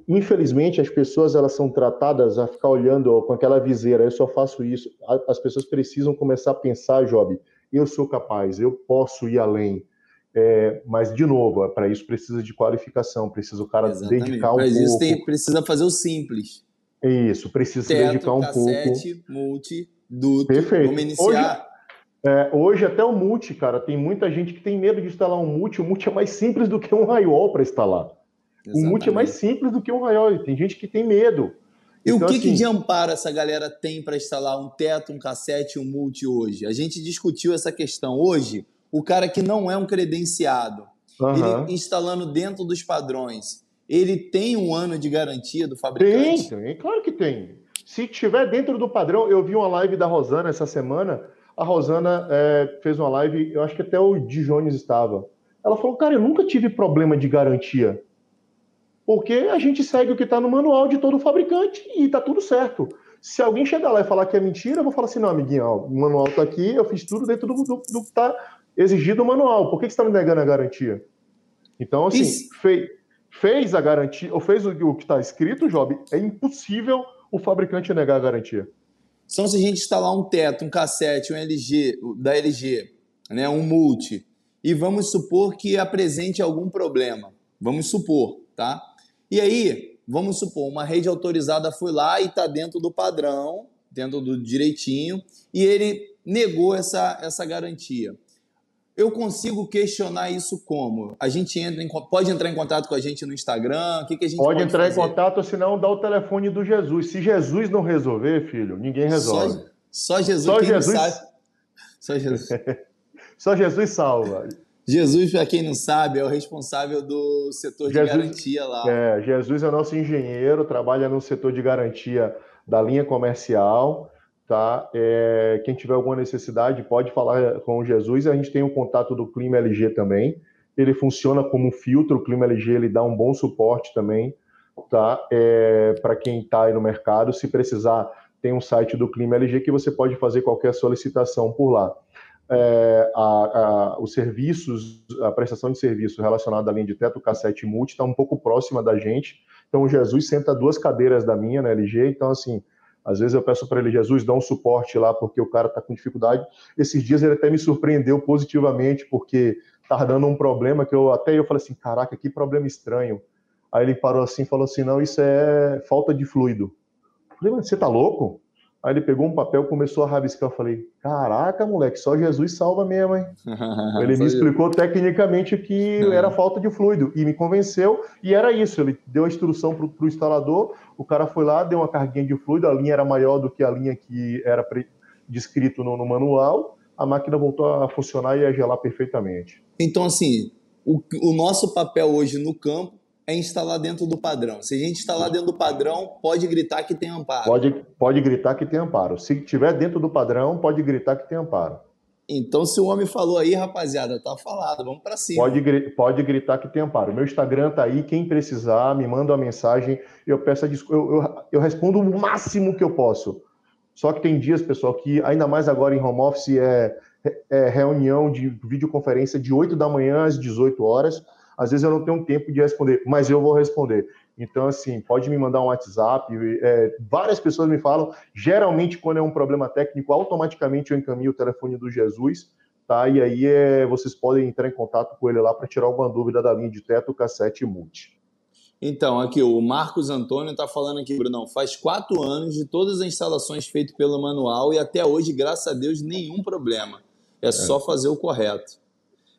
[SPEAKER 2] Infelizmente, as pessoas elas são tratadas a ficar olhando com aquela viseira, eu só faço isso. As pessoas precisam começar a pensar, Job, eu sou capaz, eu posso ir além. É, mas, de novo, para isso precisa de qualificação, precisa o cara Exatamente. dedicar um
[SPEAKER 1] mas
[SPEAKER 2] pouco.
[SPEAKER 1] isso tem, precisa fazer o simples.
[SPEAKER 2] Isso, precisa Teto, se dedicar um
[SPEAKER 1] cassete,
[SPEAKER 2] pouco.
[SPEAKER 1] multi, duto.
[SPEAKER 2] Perfeito.
[SPEAKER 1] Vamos iniciar.
[SPEAKER 2] Hoje, é, hoje até o multi, cara, tem muita gente que tem medo de instalar um multi. O multi é mais simples do que um raiol para instalar. Exatamente. O multi é mais simples do que um raiol. Tem gente que tem medo.
[SPEAKER 1] E então, o que, assim, que de amparo essa galera tem para instalar um teto, um cassete, um multi hoje? A gente discutiu essa questão. Hoje, o cara que não é um credenciado, ele instalando dentro dos padrões, ele tem um ano de garantia do fabricante?
[SPEAKER 2] Tem, tem, claro que tem. Se tiver dentro do padrão, eu vi uma live da Rosana essa semana a Rosana é, fez uma live, eu acho que até o Dijones estava. Ela falou, cara, eu nunca tive problema de garantia. Porque a gente segue o que está no manual de todo fabricante e está tudo certo. Se alguém chegar lá e falar que é mentira, eu vou falar assim, não, amiguinho, ó, o manual está aqui, eu fiz tudo dentro do, do, do que está exigido no manual. Por que, que você está me negando a garantia? Então, assim, fez, fez a garantia, ou fez o, o que está escrito, Job, é impossível o fabricante negar a garantia.
[SPEAKER 1] Então, se a gente instalar um teto, um cassete, um LG, da LG, né, um multi, e vamos supor que apresente algum problema, vamos supor, tá? E aí, vamos supor, uma rede autorizada foi lá e está dentro do padrão, dentro do direitinho, e ele negou essa, essa garantia eu consigo questionar isso como? A gente entra em, pode entrar em contato com a gente no Instagram? O que, que a gente
[SPEAKER 2] pode,
[SPEAKER 1] pode
[SPEAKER 2] entrar
[SPEAKER 1] fazer?
[SPEAKER 2] em contato, senão dá o telefone do Jesus. Se Jesus não resolver, filho, ninguém resolve.
[SPEAKER 1] Só, só Jesus. Só Jesus. Sabe, só Jesus.
[SPEAKER 2] só Jesus salva.
[SPEAKER 1] Jesus, para quem não sabe, é o responsável do setor de Jesus, garantia lá.
[SPEAKER 2] É, Jesus é nosso engenheiro, trabalha no setor de garantia da linha comercial tá? É, quem tiver alguma necessidade pode falar com o Jesus. A gente tem o contato do Clima LG também. Ele funciona como um filtro. O Clima LG ele dá um bom suporte também, tá? É, Para quem está aí no mercado, se precisar, tem um site do Clima LG que você pode fazer qualquer solicitação por lá. É, a, a, os serviços, a prestação de serviço relacionada à linha de teto, cassete multi está um pouco próxima da gente Então, o Jesus senta duas cadeiras da minha na LG, então, assim, às vezes eu peço para ele, Jesus, dá um suporte lá, porque o cara está com dificuldade. Esses dias ele até me surpreendeu positivamente, porque estava dando um problema que eu até eu falei assim, caraca, que problema estranho. Aí ele parou assim e falou assim, não, isso é falta de fluido. Eu falei, mas você tá louco? Aí ele pegou um papel, começou a rabiscar. Eu falei, caraca, moleque, só Jesus salva mesmo, hein? ele me explicou tecnicamente que era falta de fluido e me convenceu. E era isso. Ele deu a instrução para o instalador. O cara foi lá, deu uma carguinha de fluido. A linha era maior do que a linha que era descrito no, no manual. A máquina voltou a funcionar e a gelar perfeitamente.
[SPEAKER 1] Então, assim, o, o nosso papel hoje no campo é instalar dentro do padrão. Se a gente instalar dentro do padrão, pode gritar que tem amparo.
[SPEAKER 2] Pode, pode gritar que tem amparo. Se tiver dentro do padrão, pode gritar que tem amparo.
[SPEAKER 1] Então, se o homem falou aí, rapaziada, tá falado, vamos para cima.
[SPEAKER 2] Pode, pode gritar que tem amparo. Meu Instagram tá aí, quem precisar, me manda uma mensagem, eu peço a desculpa, eu, eu, eu respondo o máximo que eu posso. Só que tem dias, pessoal, que ainda mais agora em home office é, é reunião de videoconferência de 8 da manhã às 18 horas às vezes eu não tenho tempo de responder, mas eu vou responder. Então, assim, pode me mandar um WhatsApp. É, várias pessoas me falam. Geralmente, quando é um problema técnico, automaticamente eu encaminho o telefone do Jesus, tá? E aí é, vocês podem entrar em contato com ele lá para tirar alguma dúvida da linha de teto, cassete e multi.
[SPEAKER 1] Então, aqui o Marcos Antônio está falando aqui, Brunão, faz quatro anos de todas as instalações feitas pelo manual e até hoje, graças a Deus, nenhum problema. É, é. só fazer o correto.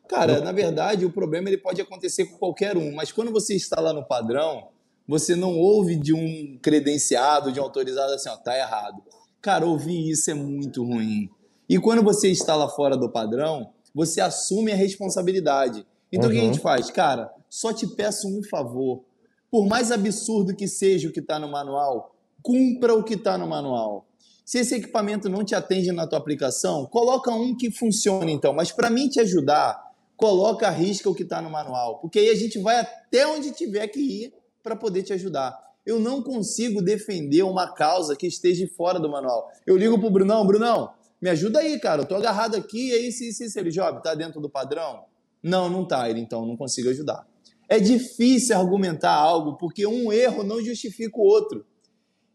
[SPEAKER 1] Cara, na verdade, o problema ele pode acontecer com qualquer um, mas quando você está lá no padrão, você não ouve de um credenciado, de um autorizado assim, ó, tá errado. Cara, ouvir isso é muito ruim. E quando você está lá fora do padrão, você assume a responsabilidade. Então uhum. o que a gente uhum. faz? Cara, só te peço um favor. Por mais absurdo que seja o que está no manual, cumpra o que está no manual. Se esse equipamento não te atende na tua aplicação, coloca um que funcione então. Mas para mim te ajudar, coloca, arrisca o que está no manual, porque aí a gente vai até onde tiver que ir para poder te ajudar. Eu não consigo defender uma causa que esteja fora do manual. Eu ligo pro Brunão, Brunão, me ajuda aí, cara, eu tô agarrado aqui, e aí se, se, se ele, Job, tá dentro do padrão? Não, não tá, ele então não consigo ajudar. É difícil argumentar algo porque um erro não justifica o outro.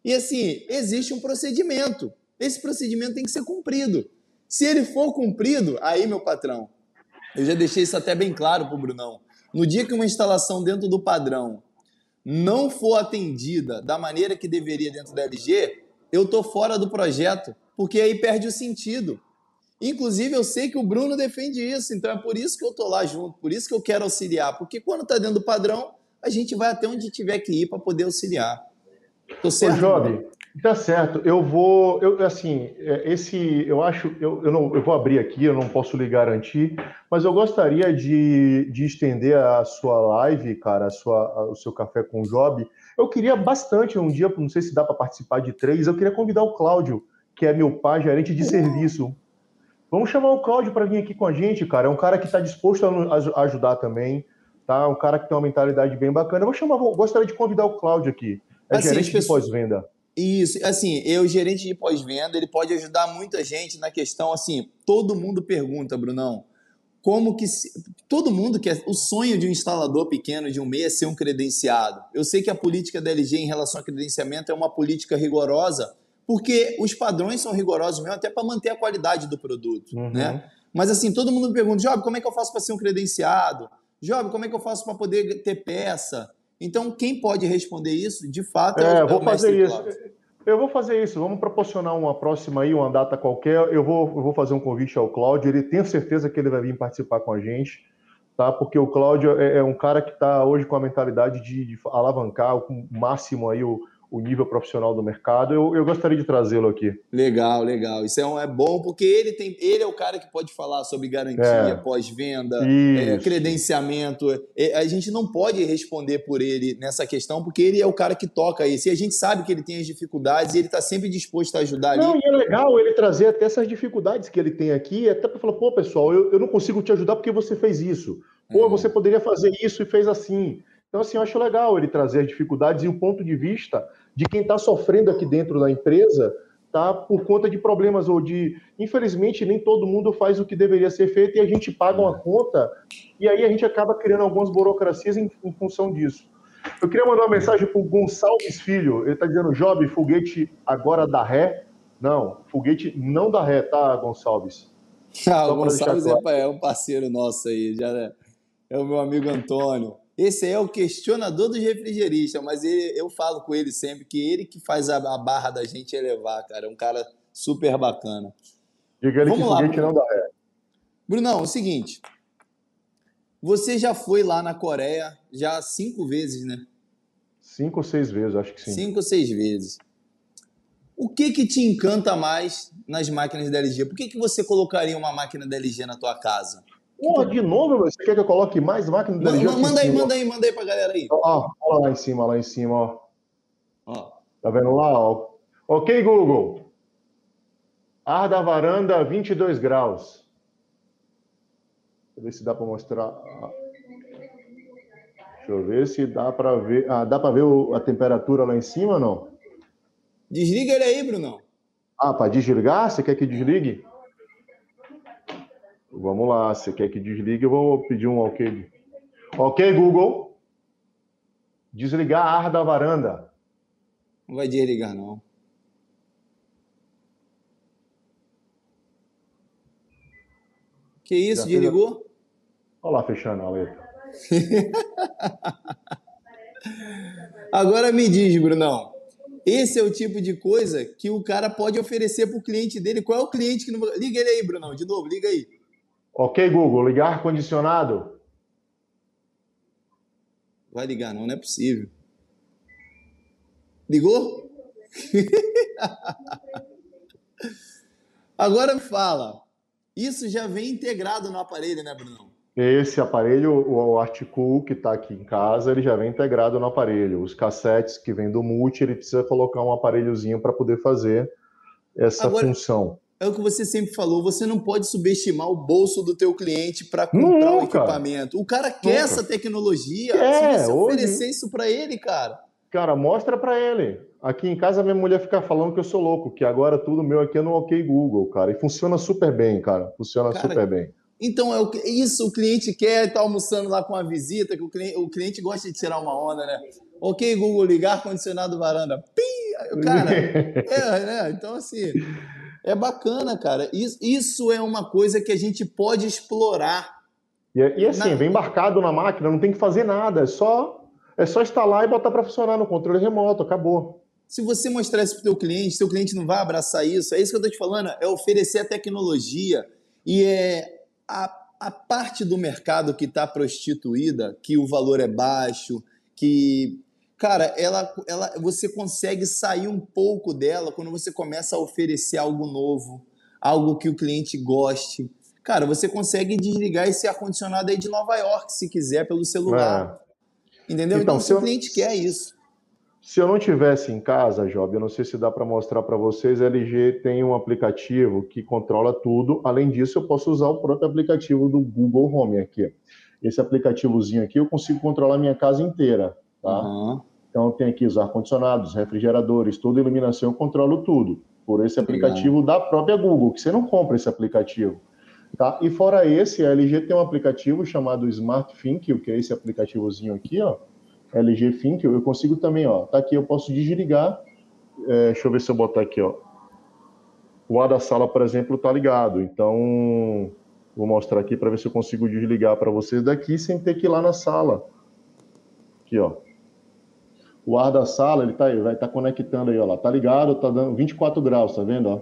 [SPEAKER 1] E assim, existe um procedimento. Esse procedimento tem que ser cumprido. Se ele for cumprido, aí, meu patrão, eu já deixei isso até bem claro para o Brunão. No dia que uma instalação dentro do padrão não for atendida da maneira que deveria dentro da LG, eu tô fora do projeto, porque aí perde o sentido. Inclusive, eu sei que o Bruno defende isso, então é por isso que eu tô lá junto, por isso que eu quero auxiliar, porque quando tá dentro do padrão, a gente vai até onde tiver que ir para poder auxiliar.
[SPEAKER 2] Tô certo? Ô, Job, Tá certo. Eu vou, eu assim, é, esse, eu acho, eu, eu, não, eu vou abrir aqui, eu não posso lhe garantir, mas eu gostaria de, de estender a sua live, cara, a sua, o seu café com o Job. Eu queria bastante um dia, não sei se dá para participar de três. Eu queria convidar o Cláudio, que é meu pai, gerente de serviço. Vamos chamar o Cláudio para vir aqui com a gente, cara. É um cara que está disposto a, ajudar também, tá? Um cara que tem uma mentalidade bem bacana. Eu vou chamar, gostaria de convidar o Cláudio aqui. É assim, gerente de pós-venda.
[SPEAKER 1] Isso, assim, eu, gerente de pós-venda, ele pode ajudar muita gente na questão, assim, todo mundo pergunta, Brunão, como que. Se, todo mundo quer. O sonho de um instalador pequeno de um mês é ser um credenciado. Eu sei que a política da LG em relação ao credenciamento é uma política rigorosa, porque os padrões são rigorosos mesmo, até para manter a qualidade do produto, uhum. né? Mas assim, todo mundo me pergunta, Job, como é que eu faço para ser um credenciado? Job, como é que eu faço para poder ter peça? Então, quem pode responder isso, de fato,
[SPEAKER 2] é, é o, vou é o fazer isso. Eu vou fazer isso. Vamos proporcionar uma próxima aí, uma data qualquer. Eu vou, eu vou fazer um convite ao Cláudio. Ele tem certeza que ele vai vir participar com a gente, tá? Porque o Cláudio é, é um cara que está hoje com a mentalidade de, de alavancar o máximo aí o, o nível profissional do mercado. Eu, eu gostaria de trazê-lo aqui.
[SPEAKER 1] Legal, legal. Isso é, um, é bom porque ele tem, ele é o cara que pode falar sobre garantia, é. pós-venda, é, credenciamento. É, a gente não pode responder por ele nessa questão porque ele é o cara que toca isso. E a gente sabe que ele tem as dificuldades e ele está sempre disposto a ajudar.
[SPEAKER 2] Não, ali. e é legal ele trazer até essas dificuldades que ele tem aqui, até para falar, pô, pessoal, eu, eu não consigo te ajudar porque você fez isso. Pô, uhum. você poderia fazer isso e fez assim. Então, assim, eu acho legal ele trazer as dificuldades e o ponto de vista de quem está sofrendo aqui dentro da empresa, tá? Por conta de problemas ou de, infelizmente, nem todo mundo faz o que deveria ser feito e a gente paga uma conta e aí a gente acaba criando algumas burocracias em, em função disso. Eu queria mandar uma mensagem pro Gonçalves Filho. Ele tá dizendo, Job, foguete agora dá ré? Não, foguete não dá ré, tá, Gonçalves?
[SPEAKER 1] Ah, o Gonçalves é, é, um parceiro nosso aí, já é, é o meu amigo Antônio. Esse é o questionador dos refrigeristas, mas ele, eu falo com ele sempre que ele que faz a, a barra da gente elevar, cara. É um cara super bacana.
[SPEAKER 2] Diga ele Vamos que lá, foguete não dá ré.
[SPEAKER 1] Brunão, é o seguinte. Você já foi lá na Coreia já cinco vezes, né?
[SPEAKER 2] Cinco ou seis vezes, acho que sim.
[SPEAKER 1] Cinco ou seis vezes. O que que te encanta mais nas máquinas da LG? Por que, que você colocaria uma máquina da LG na tua casa?
[SPEAKER 2] Porra, de novo, você quer que eu coloque mais máquina?
[SPEAKER 1] Manda, manda aí, manda aí, manda aí pra galera aí.
[SPEAKER 2] Ó, ó, lá em cima, lá em cima, ó. ó. Tá vendo lá, ó? Ok, Google. Ar da varanda, 22 graus. Deixa eu ver se dá para mostrar. Deixa eu ver se dá para ver. Ah, dá para ver a temperatura lá em cima ou não?
[SPEAKER 1] Desliga ele aí, Brunão.
[SPEAKER 2] Ah, para desligar? Você quer que desligue? Vamos lá, você quer que desligue? Eu vou pedir um ok. Ok, Google. Desligar a ar da varanda.
[SPEAKER 1] Não vai desligar, não. Que isso, Já desligou?
[SPEAKER 2] Olha lá, fechando a letra.
[SPEAKER 1] Agora me diz, Brunão. Esse é o tipo de coisa que o cara pode oferecer para o cliente dele. Qual é o cliente que não. Liga ele aí, Brunão, de novo, liga aí.
[SPEAKER 2] Ok, Google, ligar ar-condicionado.
[SPEAKER 1] Vai ligar, não, não é possível. Ligou? Agora fala. Isso já vem integrado no aparelho, né, Brunão?
[SPEAKER 2] Esse aparelho, o Articool que está aqui em casa, ele já vem integrado no aparelho. Os cassetes que vem do multi, ele precisa colocar um aparelhozinho para poder fazer essa Agora, função.
[SPEAKER 1] É o que você sempre falou, você não pode subestimar o bolso do teu cliente para comprar o equipamento. O cara quer Nunca. essa tecnologia. É, Se você oferecer hoje... isso para ele, cara.
[SPEAKER 2] Cara, mostra para ele. Aqui em casa minha mulher fica falando que eu sou louco, que agora tudo meu aqui é no OK Google, cara. E funciona super bem, cara. Funciona cara, super bem.
[SPEAKER 1] Então, é o, isso o cliente quer estar tá almoçando lá com a visita, que o cliente, o cliente gosta de tirar uma onda, né? Ok, Google, ligar condicionado varanda. Pim! Cara, é, né? Então, assim, é bacana, cara. Isso, é uma coisa que a gente pode explorar.
[SPEAKER 2] E, e assim, na... vem embarcado na máquina, não tem que fazer nada, é só, é só instalar e botar para funcionar no controle remoto, acabou.
[SPEAKER 1] Se você mostrar isso para o teu cliente, seu cliente não vai abraçar isso. É isso que eu estou te falando, é oferecer a tecnologia e é a, a parte do mercado que está prostituída, que o valor é baixo, que cara, ela, ela, você consegue sair um pouco dela quando você começa a oferecer algo novo, algo que o cliente goste. Cara, você consegue desligar esse ar-condicionado aí de Nova York, se quiser, pelo celular. É. Entendeu? Então, então se o cliente quer isso.
[SPEAKER 2] Se eu não tivesse em casa, Job, eu não sei se dá para mostrar para vocês, a LG tem um aplicativo que controla tudo. Além disso, eu posso usar o próprio aplicativo do Google Home aqui. Esse aplicativozinho aqui eu consigo controlar minha casa inteira, tá? Uhum. Então tem aqui os ar-condicionados, refrigeradores, toda a iluminação, eu controlo tudo por esse aplicativo da própria Google, que você não compra esse aplicativo. Tá? E fora esse, a LG tem um aplicativo chamado Smart Think, que é esse aplicativozinho aqui, ó, LG Think, eu consigo também, ó, tá aqui, eu posso desligar, é, deixa eu ver se eu botar aqui, ó, o ar da sala, por exemplo, tá ligado, então vou mostrar aqui para ver se eu consigo desligar para vocês daqui sem ter que ir lá na sala. Aqui, ó. O ar da sala, ele tá aí, vai estar tá conectando aí, ó lá, tá ligado, tá dando 24 graus, tá vendo, ó?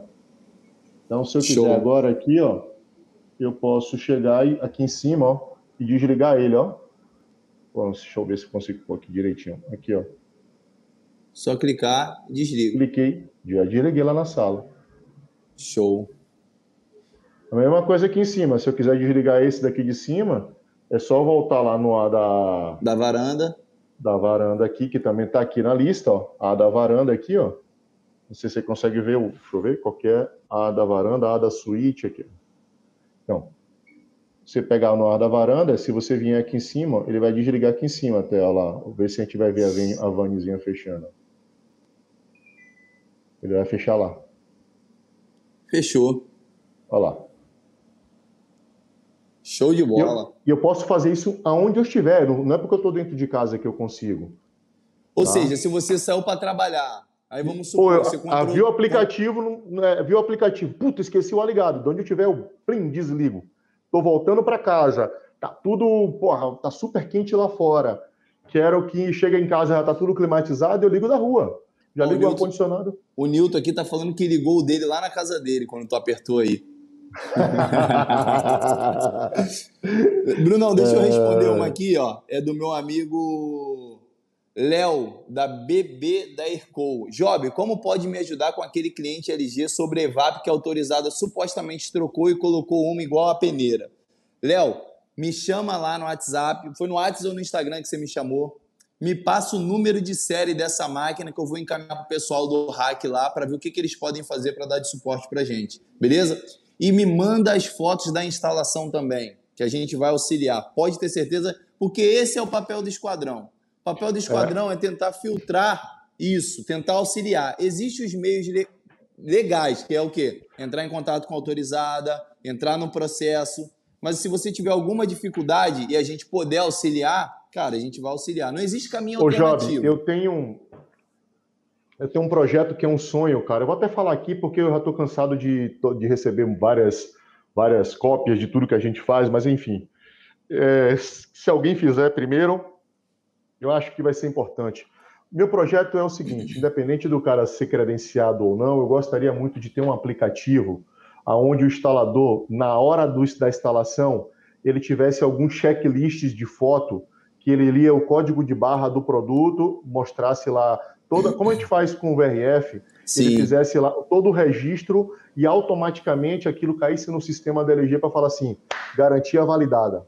[SPEAKER 2] Então, se eu Show. quiser agora aqui, ó, eu posso chegar aqui em cima, ó, e desligar ele, ó. Deixa eu ver se eu consigo pôr aqui direitinho. Aqui, ó.
[SPEAKER 1] Só clicar, desliga.
[SPEAKER 2] Cliquei, já desliguei lá na sala.
[SPEAKER 1] Show.
[SPEAKER 2] A mesma coisa aqui em cima. Se eu quiser desligar esse daqui de cima, é só voltar lá no da...
[SPEAKER 1] Da varanda.
[SPEAKER 2] Da varanda aqui, que também está aqui na lista, ó. A da varanda aqui, ó. Não sei se você consegue ver, deixa eu ver, qualquer é A da varanda, A da suíte aqui. Então, você pegar no ar da varanda, se você vier aqui em cima, ele vai desligar aqui em cima até lá. Ver se a gente vai ver a, a vanzinha fechando. Ele vai fechar lá.
[SPEAKER 1] Fechou.
[SPEAKER 2] Olha lá.
[SPEAKER 1] Show de bola.
[SPEAKER 2] E eu, eu, posso fazer isso aonde eu estiver. Não é porque eu estou dentro de casa que eu consigo.
[SPEAKER 1] Ou tá? seja, se você saiu para trabalhar, aí vamos supor,
[SPEAKER 2] Pô, você comprou... viu o aplicativo, é, viu o aplicativo, puta, esqueci o aligado, de onde eu tiver, eu plim, desligo. Tô voltando para casa, tá tudo, porra, tá super quente lá fora. Quero que chega em casa, já tá tudo climatizado, eu ligo da rua. Já ligo o ar-condicionado.
[SPEAKER 1] O Nilton aqui tá falando que ligou o dele lá na casa dele quando tu apertou aí. Brunão, deixa eu responder uma aqui, ó. É do meu amigo Léo, da BB da Ercol. Job, como pode me ajudar com aquele cliente LG sobre EVAP que a autorizada supostamente trocou e colocou uma igual a peneira? Léo, me chama lá no WhatsApp. Foi no WhatsApp ou no Instagram que você me chamou? Me passa o número de série dessa máquina que eu vou encaminhar para o pessoal do hack lá para ver o que, que eles podem fazer para dar de suporte para gente. Beleza? E me manda as fotos da instalação também, que a gente vai auxiliar. Pode ter certeza, porque esse é o papel do esquadrão. O papel do esquadrão é, é tentar filtrar isso, tentar auxiliar. Existem os meios legais, que é o quê? Entrar em contato com a autorizada, entrar no processo. Mas se você tiver alguma dificuldade e a gente puder auxiliar, cara, a gente vai auxiliar. Não existe caminho Ô, alternativo.
[SPEAKER 2] Job, eu tenho um, eu tenho um projeto que é um sonho, cara. Eu vou até falar aqui porque eu já estou cansado de, de receber várias, várias cópias de tudo que a gente faz, mas enfim. É, se alguém fizer primeiro, eu acho que vai ser importante. Meu projeto é o seguinte: independente do cara ser credenciado ou não, eu gostaria muito de ter um aplicativo onde o instalador, na hora do, da instalação, ele tivesse alguns checklists de foto que ele lia o código de barra do produto, mostrasse lá toda, como a gente faz com o VRF, Sim. ele fizesse lá todo o registro e automaticamente aquilo caísse no sistema da LG para falar assim, garantia validada.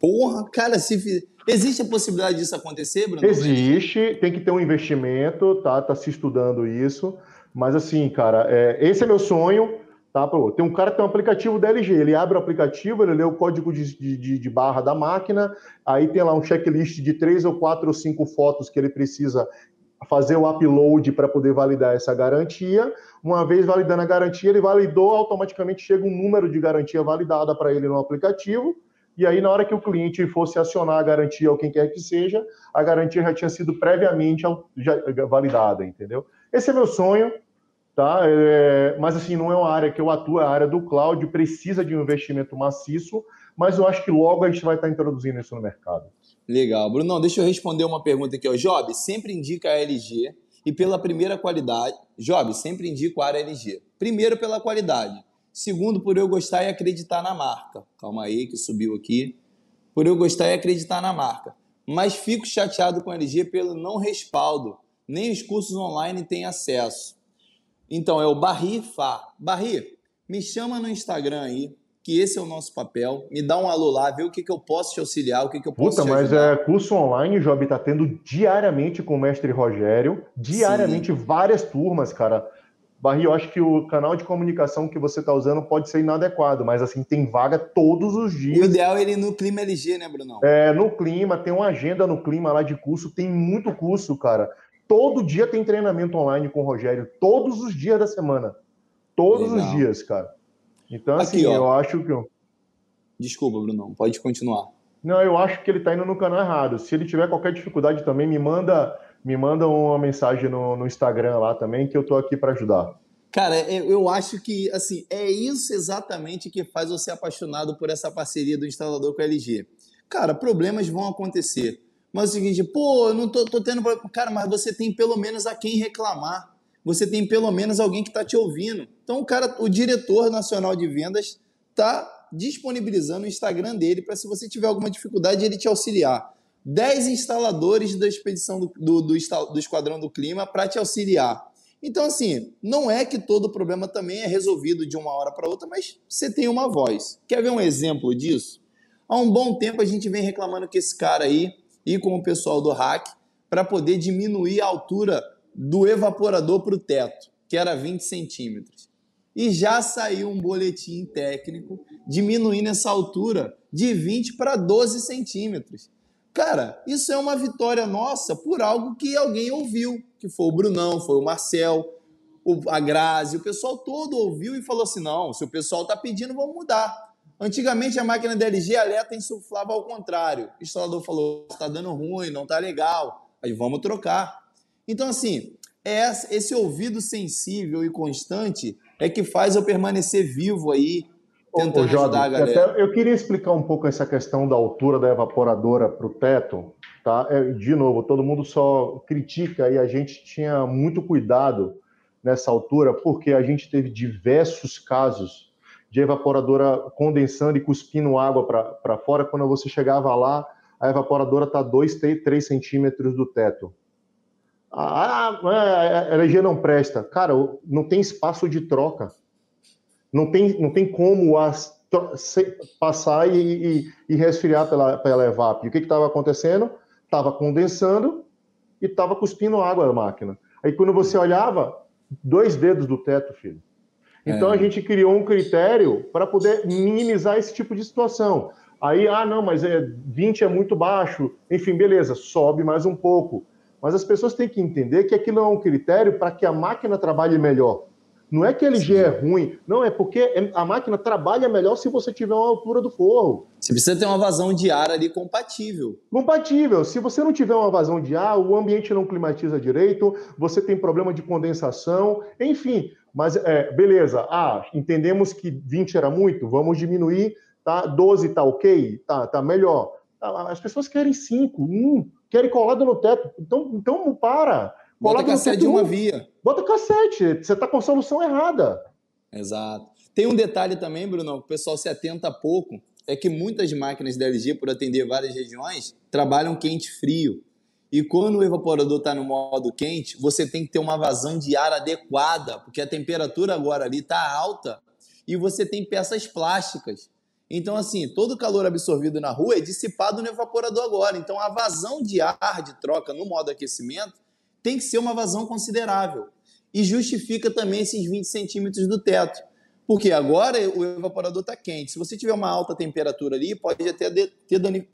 [SPEAKER 1] Porra, cara, se existe a possibilidade disso acontecer, Bruno?
[SPEAKER 2] Existe, tem que ter um investimento, tá? Tá se estudando isso, mas assim, cara, é, esse é meu sonho. Tá, tem um cara que tem um aplicativo da LG, ele abre o aplicativo, ele lê o código de, de, de, barra da máquina, aí tem lá um checklist de três ou quatro ou cinco fotos que ele precisa fazer o upload para poder validar essa garantia. Uma vez validando a garantia, ele validou, automaticamente chega um número de garantia validada para ele no aplicativo. E aí, na hora que o cliente fosse acionar a garantia ou quem quer que seja, a garantia já tinha sido previamente validada, entendeu? Esse é meu sonho, tá? É, mas assim, não é uma área que eu atuo, é a área do cloud, precisa de um investimento maciço, mas eu acho que logo a gente vai estar introduzindo isso no mercado.
[SPEAKER 1] Legal. Bruno, deixa eu responder uma pergunta aqui. Job, sempre indica a LG e pela primeira qualidade. Job, sempre indico a LG. Primeiro, pela qualidade. Segundo, por eu gostar e acreditar na marca. Calma aí, que subiu aqui. Por eu gostar e acreditar na marca. Mas fico chateado com a LG pelo não respaldo. Nem os cursos online têm acesso. Então, é o Barri Fá. Barri, me chama no Instagram aí que esse é o nosso papel. Me dá um alô lá, vê o que, que eu posso te auxiliar, o que, que eu posso
[SPEAKER 2] Puta, mas é curso online, o Job tá tendo diariamente com o mestre Rogério, diariamente Sim. várias turmas, cara. Barry, eu acho que o canal de comunicação que você está usando pode ser inadequado, mas assim, tem vaga todos os dias.
[SPEAKER 1] O ideal é ele no Clima LG, né, Brunão?
[SPEAKER 2] É, no Clima, tem uma agenda no Clima lá de curso, tem muito curso, cara. Todo dia tem treinamento online com o Rogério, todos os dias da semana. Todos Legal. os dias, cara. Então, assim, Aqui, eu acho que.
[SPEAKER 1] Desculpa, Bruno, pode continuar.
[SPEAKER 2] Não, eu acho que ele está indo no canal errado. Se ele tiver qualquer dificuldade também, me manda, me manda uma mensagem no, no Instagram lá também, que eu tô aqui para ajudar.
[SPEAKER 1] Cara, é, eu acho que assim é isso exatamente que faz você apaixonado por essa parceria do instalador com a LG. Cara, problemas vão acontecer. Mas é o seguinte, pô, eu não tô, tô tendo problema. Cara, mas você tem pelo menos a quem reclamar você tem pelo menos alguém que está te ouvindo. Então, o cara, o diretor nacional de vendas está disponibilizando o Instagram dele para, se você tiver alguma dificuldade, ele te auxiliar. 10 instaladores da expedição do, do, do, do Esquadrão do Clima para te auxiliar. Então, assim, não é que todo problema também é resolvido de uma hora para outra, mas você tem uma voz. Quer ver um exemplo disso? Há um bom tempo a gente vem reclamando que esse cara aí, e com o pessoal do hack, para poder diminuir a altura do evaporador para o teto, que era 20 centímetros. E já saiu um boletim técnico diminuindo essa altura de 20 para 12 centímetros. Cara, isso é uma vitória nossa por algo que alguém ouviu, que foi o Brunão, foi o Marcel, a Grazi, o pessoal todo ouviu e falou assim: não, se o pessoal está pedindo, vamos mudar. Antigamente a máquina da LG alerta insuflava ao contrário. O instalador falou: está dando ruim, não está legal. Aí vamos trocar. Então, assim, é esse ouvido sensível e constante é que faz eu permanecer vivo aí, tentando Ô, ajudar a galera.
[SPEAKER 2] eu queria explicar um pouco essa questão da altura da evaporadora para o teto. Tá? É, de novo, todo mundo só critica e a gente tinha muito cuidado nessa altura, porque a gente teve diversos casos de evaporadora condensando e cuspindo água para fora. Quando você chegava lá, a evaporadora está 2, 3 centímetros do teto. Ah, a energia não presta. Cara, não tem espaço de troca. Não tem, não tem como as, passar e, e, e, resfriar pela, pela evap. O que estava acontecendo? Estava condensando e estava cuspindo água na máquina. Aí quando você olhava, dois dedos do teto, filho. Então é. a gente criou um critério para poder minimizar esse tipo de situação. Aí, ah, não, mas é, 20 é muito baixo. Enfim, beleza, sobe mais um pouco. Mas as pessoas têm que entender que aquilo é um critério para que a máquina trabalhe melhor. Não é que a LG Sim. é ruim, não, é porque a máquina trabalha melhor se você tiver uma altura do forro.
[SPEAKER 1] Você precisa ter uma vazão de ar ali compatível.
[SPEAKER 2] Compatível. Se você não tiver uma vazão de ar, o ambiente não climatiza direito, você tem problema de condensação, enfim. Mas, é, beleza, ah, entendemos que 20 era muito, vamos diminuir, tá? 12 tá ok, tá, tá melhor. As pessoas querem 5, 1, querem colado no teto. Então, então para.
[SPEAKER 1] Bota cassete de uma via.
[SPEAKER 2] Bota cassete. Você está com a solução errada.
[SPEAKER 1] Exato. Tem um detalhe também, Bruno, que o pessoal se atenta pouco, é que muitas máquinas da LG, por atender várias regiões, trabalham quente-frio. E quando o evaporador está no modo quente, você tem que ter uma vazão de ar adequada, porque a temperatura agora ali está alta e você tem peças plásticas. Então, assim, todo o calor absorvido na rua é dissipado no evaporador agora. Então, a vazão de ar de troca no modo aquecimento tem que ser uma vazão considerável. E justifica também esses 20 centímetros do teto. Porque agora o evaporador está quente. Se você tiver uma alta temperatura ali, pode até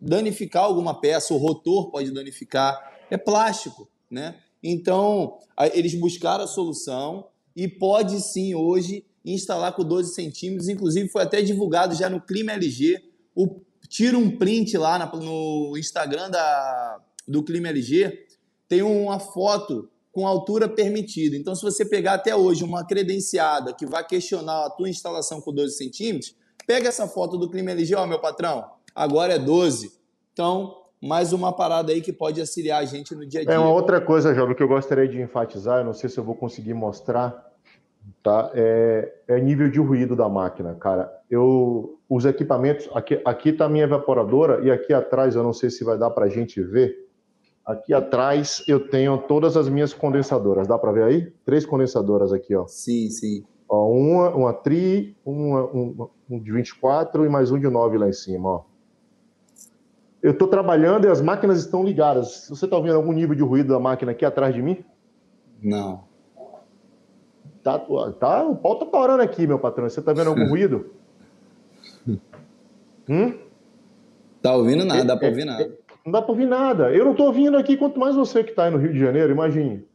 [SPEAKER 1] danificar alguma peça, o rotor pode danificar. É plástico, né? Então, eles buscaram a solução e pode sim hoje instalar com 12 centímetros. Inclusive, foi até divulgado já no Clima LG. O, tira um print lá na, no Instagram da, do Clima LG, tem uma foto com altura permitida. Então, se você pegar até hoje uma credenciada que vai questionar a tua instalação com 12 centímetros, pega essa foto do Clima LG, ó, meu patrão, agora é 12. Então, mais uma parada aí que pode auxiliar a gente no dia a dia.
[SPEAKER 2] É uma outra coisa, Jovem, que eu gostaria de enfatizar, eu não sei se eu vou conseguir mostrar, tá? É, é nível de ruído da máquina, cara. Eu os equipamentos aqui aqui tá a minha evaporadora e aqui atrás eu não sei se vai dar para a gente ver. Aqui atrás eu tenho todas as minhas condensadoras. Dá para ver aí? Três condensadoras aqui, ó.
[SPEAKER 1] Sim, sim.
[SPEAKER 2] Ó, uma, uma tri, uma, um, um de 24 e mais um de 9 lá em cima, ó. Eu estou trabalhando e as máquinas estão ligadas. Você está ouvindo algum nível de ruído da máquina aqui atrás de mim?
[SPEAKER 1] Não.
[SPEAKER 2] Tá, tá, o pau tá parando aqui, meu patrão. Você tá vendo algum ruído?
[SPEAKER 1] hum? Tá ouvindo nada, é, dá para ouvir nada. É,
[SPEAKER 2] não dá para ouvir nada. Eu não tô ouvindo aqui, quanto mais você que tá aí no Rio de Janeiro, imagine.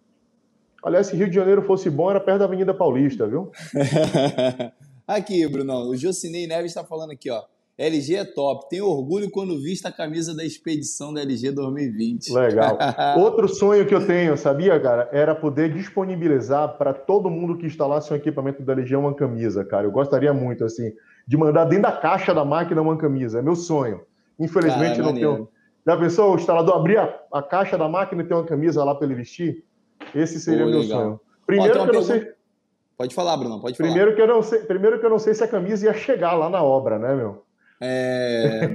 [SPEAKER 2] Aliás, se Rio de Janeiro fosse bom, era perto da Avenida Paulista, viu?
[SPEAKER 1] aqui, Brunão, o Jocinei Neves está falando aqui, ó. LG é top. Tenho orgulho quando vista a camisa da expedição da LG 2020.
[SPEAKER 2] Legal. Outro sonho que eu tenho, sabia, cara, era poder disponibilizar para todo mundo que instalasse um equipamento da LG uma camisa, cara. Eu gostaria muito, assim, de mandar dentro da caixa da máquina uma camisa. É meu sonho. Infelizmente, cara, não tenho. Já pensou o instalador abrir a, a, caixa da máquina e ter uma camisa lá para ele vestir? Esse seria Pô, meu legal. sonho. Primeiro Ó, que eu não sei.
[SPEAKER 1] Pode falar, Bruno, pode
[SPEAKER 2] falar. Primeiro que, eu não sei, primeiro que eu não sei se a camisa ia chegar lá na obra, né, meu?
[SPEAKER 1] É.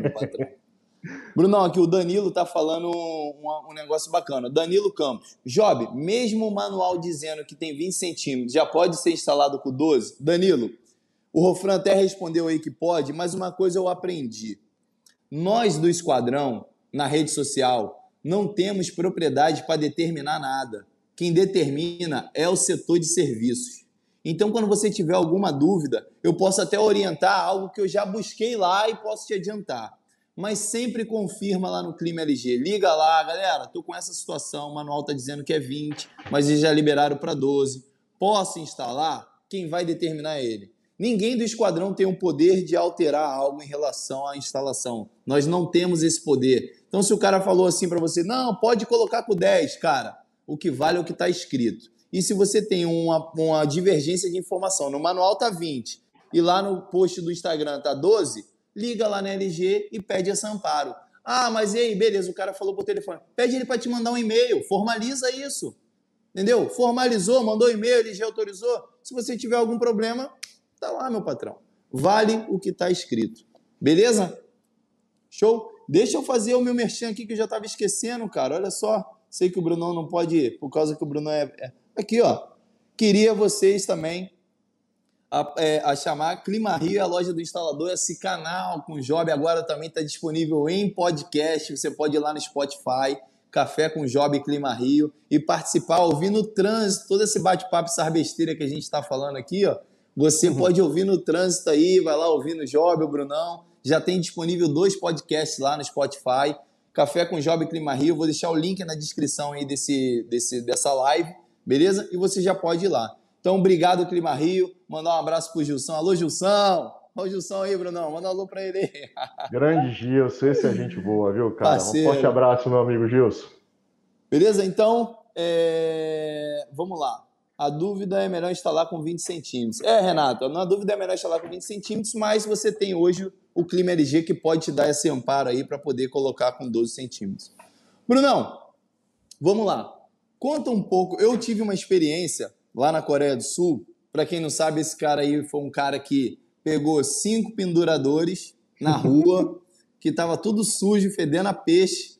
[SPEAKER 1] Brunão, aqui o Danilo tá falando um, um, negócio bacana. Danilo Campos. Job, mesmo o manual dizendo que tem 20 centímetros, já pode ser instalado com 12? Danilo, o Rofran até respondeu aí que pode, mas uma coisa eu aprendi. Nós do Esquadrão, na rede social, não temos propriedade para determinar nada. Quem determina é o setor de serviços. Então, quando você tiver alguma dúvida, eu posso até orientar algo que eu já busquei lá e posso te adiantar. Mas sempre confirma lá no Clima LG. Liga lá, galera, estou com essa situação, o manual está dizendo que é 20, mas eles já liberaram para 12. Posso instalar? Quem vai determinar é ele. Ninguém do esquadrão tem o poder de alterar algo em relação à instalação. Nós não temos esse poder. Então, se o cara falou assim para você, não, pode colocar com 10, cara, o que vale é o que está escrito. E se você tem uma, uma divergência de informação, no manual tá 20 e lá no post do Instagram tá 12, liga lá na LG e pede esse amparo. Ah, mas e aí, beleza, o cara falou por telefone. Pede ele para te mandar um e-mail, formaliza isso. Entendeu? Formalizou, mandou e-mail, LG autorizou. Se você tiver algum problema, tá lá, meu patrão. Vale o que está escrito. Beleza? Show? Deixa eu fazer o meu merchan aqui que eu já estava esquecendo, cara. Olha só. Sei que o Brunão não pode ir, por causa que o Bruno é. Aqui, ó. Queria vocês também a, é, a chamar Clima Rio, a loja do instalador. Esse canal com o Job agora também está disponível em podcast. Você pode ir lá no Spotify, Café com Job Clima Rio, e participar, ouvir no trânsito, todo esse bate-papo, essa besteira que a gente está falando aqui, ó. Você uhum. pode ouvir no trânsito aí, vai lá ouvir no Job, o Brunão. Já tem disponível dois podcasts lá no Spotify. Café com Job Clima Rio. Vou deixar o link na descrição aí desse, desse, dessa live, beleza? E você já pode ir lá. Então, obrigado, Clima Rio. Mandar um abraço pro Gilson. Alô, Gilson! Olha o Gilson aí, Brunão. Manda um alô pra ele aí.
[SPEAKER 2] Grande Gilson, esse é gente boa, viu, cara? Parceiro. Um forte abraço, meu amigo Gilson.
[SPEAKER 1] Beleza? Então, é... vamos lá. A dúvida é melhor instalar com 20 centímetros. É, Renato, na dúvida é melhor instalar com 20 centímetros, mas você tem hoje o Clima LG que pode te dar esse amparo aí para poder colocar com 12 centímetros. Brunão, vamos lá. Conta um pouco. Eu tive uma experiência lá na Coreia do Sul. Para quem não sabe, esse cara aí foi um cara que pegou cinco penduradores na rua, que estava tudo sujo, fedendo a peixe.